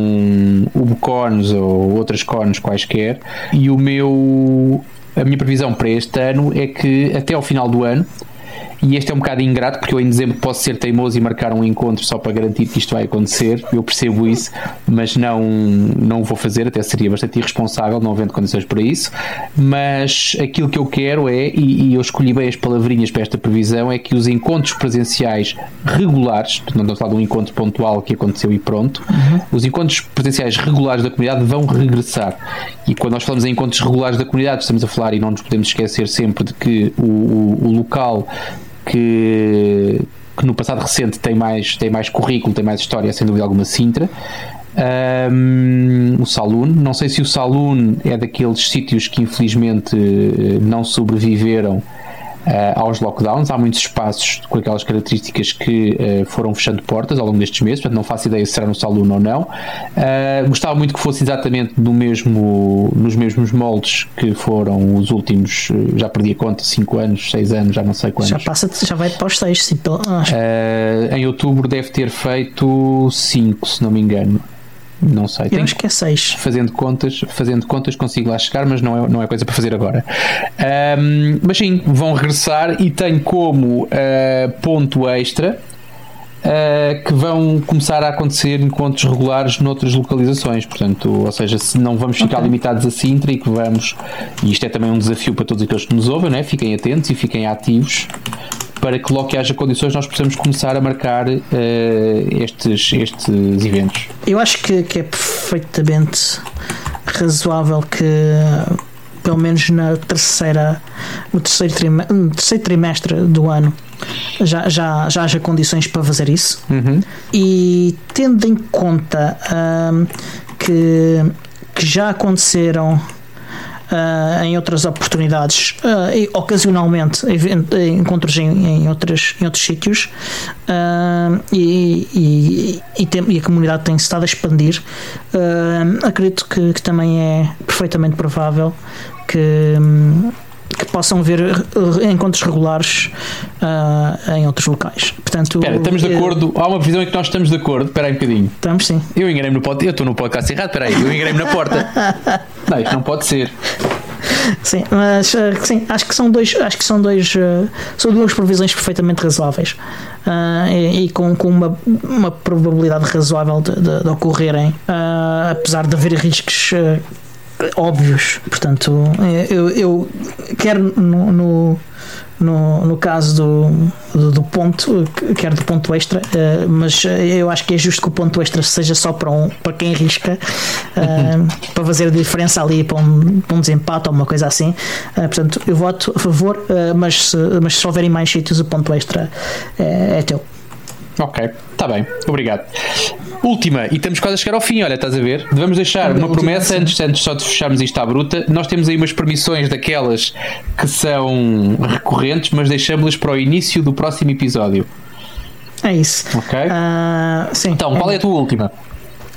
UBCONs ou outras CONs quaisquer, e o meu a minha previsão para este ano é que até ao final do ano e este é um bocado ingrato porque eu em dezembro posso ser teimoso e marcar um encontro só para garantir que isto vai acontecer. Eu percebo isso, mas não, não vou fazer, até seria bastante irresponsável, não havendo condições para isso. Mas aquilo que eu quero é, e, e eu escolhi bem as palavrinhas para esta previsão, é que os encontros presenciais regulares, não estamos a falar de um encontro pontual que aconteceu e pronto, uhum. os encontros presenciais regulares da comunidade vão regressar. E quando nós falamos em encontros regulares da comunidade, estamos a falar, e não nos podemos esquecer sempre de que o, o, o local que, que no passado recente tem mais, tem mais currículo, tem mais história, sem dúvida alguma, Sintra. Um, o Saloon, não sei se o Saloon é daqueles sítios que infelizmente não sobreviveram aos lockdowns. Há muitos espaços com aquelas características que uh, foram fechando portas ao longo destes meses, portanto não faço ideia se será no Saloon ou não. Uh, gostava muito que fosse exatamente no mesmo, nos mesmos moldes que foram os últimos, já perdi a conta, 5 anos, 6 anos, já não sei quantos. Já, passa, já vai para os 6, em outubro deve ter feito 5, se não me engano. Não sei. Eu acho que é 6. Fazendo contas, fazendo contas consigo lá chegar, mas não é, não é coisa para fazer agora. Um, mas sim, vão regressar e tem como uh, ponto extra uh, que vão começar a acontecer encontros regulares noutras localizações. Portanto, ou seja, se não vamos ficar okay. limitados a Sintra e que vamos, e isto é também um desafio para todos aqueles que nos ouvem, né? fiquem atentos e fiquem ativos para que logo que haja condições nós possamos começar a marcar uh, estes, estes eventos. Eu acho que, que é perfeitamente razoável que pelo menos na terceira no terceiro, trimestre, no terceiro trimestre do ano já, já, já haja condições para fazer isso uhum. e tendo em conta um, que, que já aconteceram uh, em outras oportunidades, uh, e, ocasionalmente encontros em, em, outras, em outros sítios uh, e, e, tem, e, a comunidade tem estado a expandir. acredito que, que, também é perfeitamente provável que. Um, que possam ver encontros regulares uh, em outros locais. Portanto, Espera, estamos de acordo. Há uma previsão em que nós estamos de acordo. Espera aí um bocadinho. Estamos sim. Eu enganei-me no podcast. Eu estou no podcast errado. Espera aí, eu enganei-me na porta. não, isto não pode ser. Sim, mas uh, sim, acho que são dois, acho que são dois, uh, são duas previsões perfeitamente razoáveis uh, e, e, com, com uma, uma probabilidade razoável de, de, de ocorrerem, apesar de haver riscos óbvios. Portanto, eu, eu quero no, no, no, no caso do, do, do, ponto, quero do ponto extra, uh, mas eu acho que é justo que o ponto extra seja só para, um, para quem risca, uh, para fazer a diferença ali para um, para um desempate ou uma coisa assim. Uh, portanto, eu voto a favor, mas, se, mas se houverem mais sítios, o ponto extra é, é teu. Ok, está bem, obrigado. Última, e estamos quase a chegar ao fim, olha, estás a ver? Devemos deixar uma promessa antes, antes só de fecharmos isto à bruta. Nós temos aí umas permissões daquelas que são recorrentes, mas deixamos-las para o início do próximo episódio. É isso. Ok. Uh, sim, então, qual é a tua última?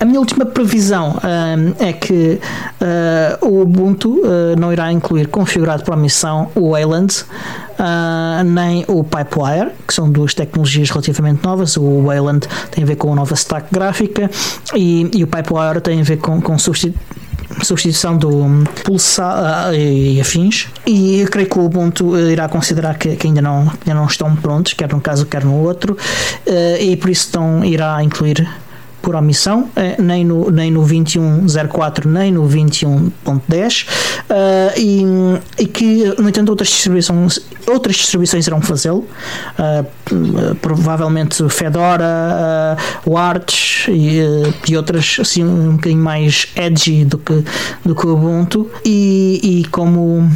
A minha última previsão uh, é que uh, o Ubuntu uh, não irá incluir configurado para a missão o Wayland nem o Pipewire, que são duas tecnologias relativamente novas. O Wayland tem a ver com a nova stack gráfica e, e o Pipewire tem a ver com, com substituição do pulsar e afins e eu creio que o Ubuntu irá considerar que, que, ainda, não, ainda não estão prontos, quer num caso, quer no outro e por isso estão, irá incluir por omissão, eh, nem no, nem no 2104, nem no 21.10, uh, e, e que, no entanto, outras distribuições, outras distribuições irão fazê-lo, uh, provavelmente Fedora, uh, Arch e, e, outras assim, um bocadinho mais edgy do que, do que o Ubuntu, e, e como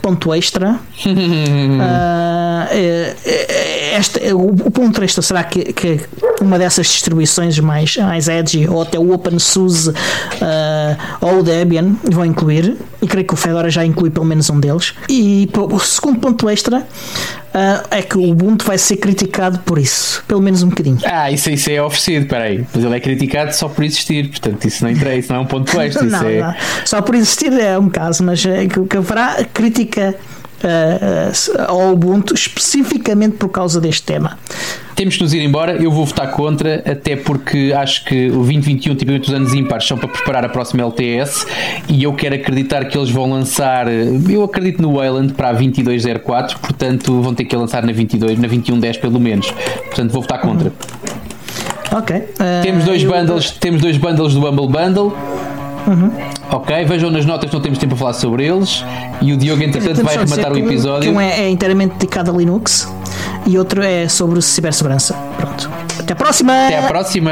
ponto extra, este, o, o ponto extra será que, que uma dessas distribuições mais, mais edgy ou até o OpenSUSE uh, ou o Debian vão incluir e creio que o Fedora já inclui pelo menos um deles e o segundo ponto extra uh, é que o Ubuntu vai ser criticado por isso, pelo menos um bocadinho. Ah, isso, isso é oferecido, peraí. Mas ele é criticado só por existir, portanto isso não interessa, isso não é um ponto extra. não, é... Só por existir é um caso, mas é que, que haverá crítica uh, ao Ubuntu especificamente por causa deste tema. Temos que nos ir embora. Eu vou votar contra, até porque acho que o 2021, tipo os anos ímpares, são para preparar a próxima LTS e eu quero acreditar que eles vão lançar. Eu acredito no Wayland para a 2204, portanto vão ter que lançar na 22, na 2110 pelo menos. Portanto vou votar contra. Uhum. Ok. Uh, temos dois bundles, temos dois bundles do Humble Bundle. Uhum. Ok, vejam nas notas, não temos tempo a falar sobre eles. E o Diogo, entretanto, vai rematar o episódio. Um é, é inteiramente dedicado a Linux e outro é sobre cibersegurança. Pronto. Até a próxima! Até a próxima!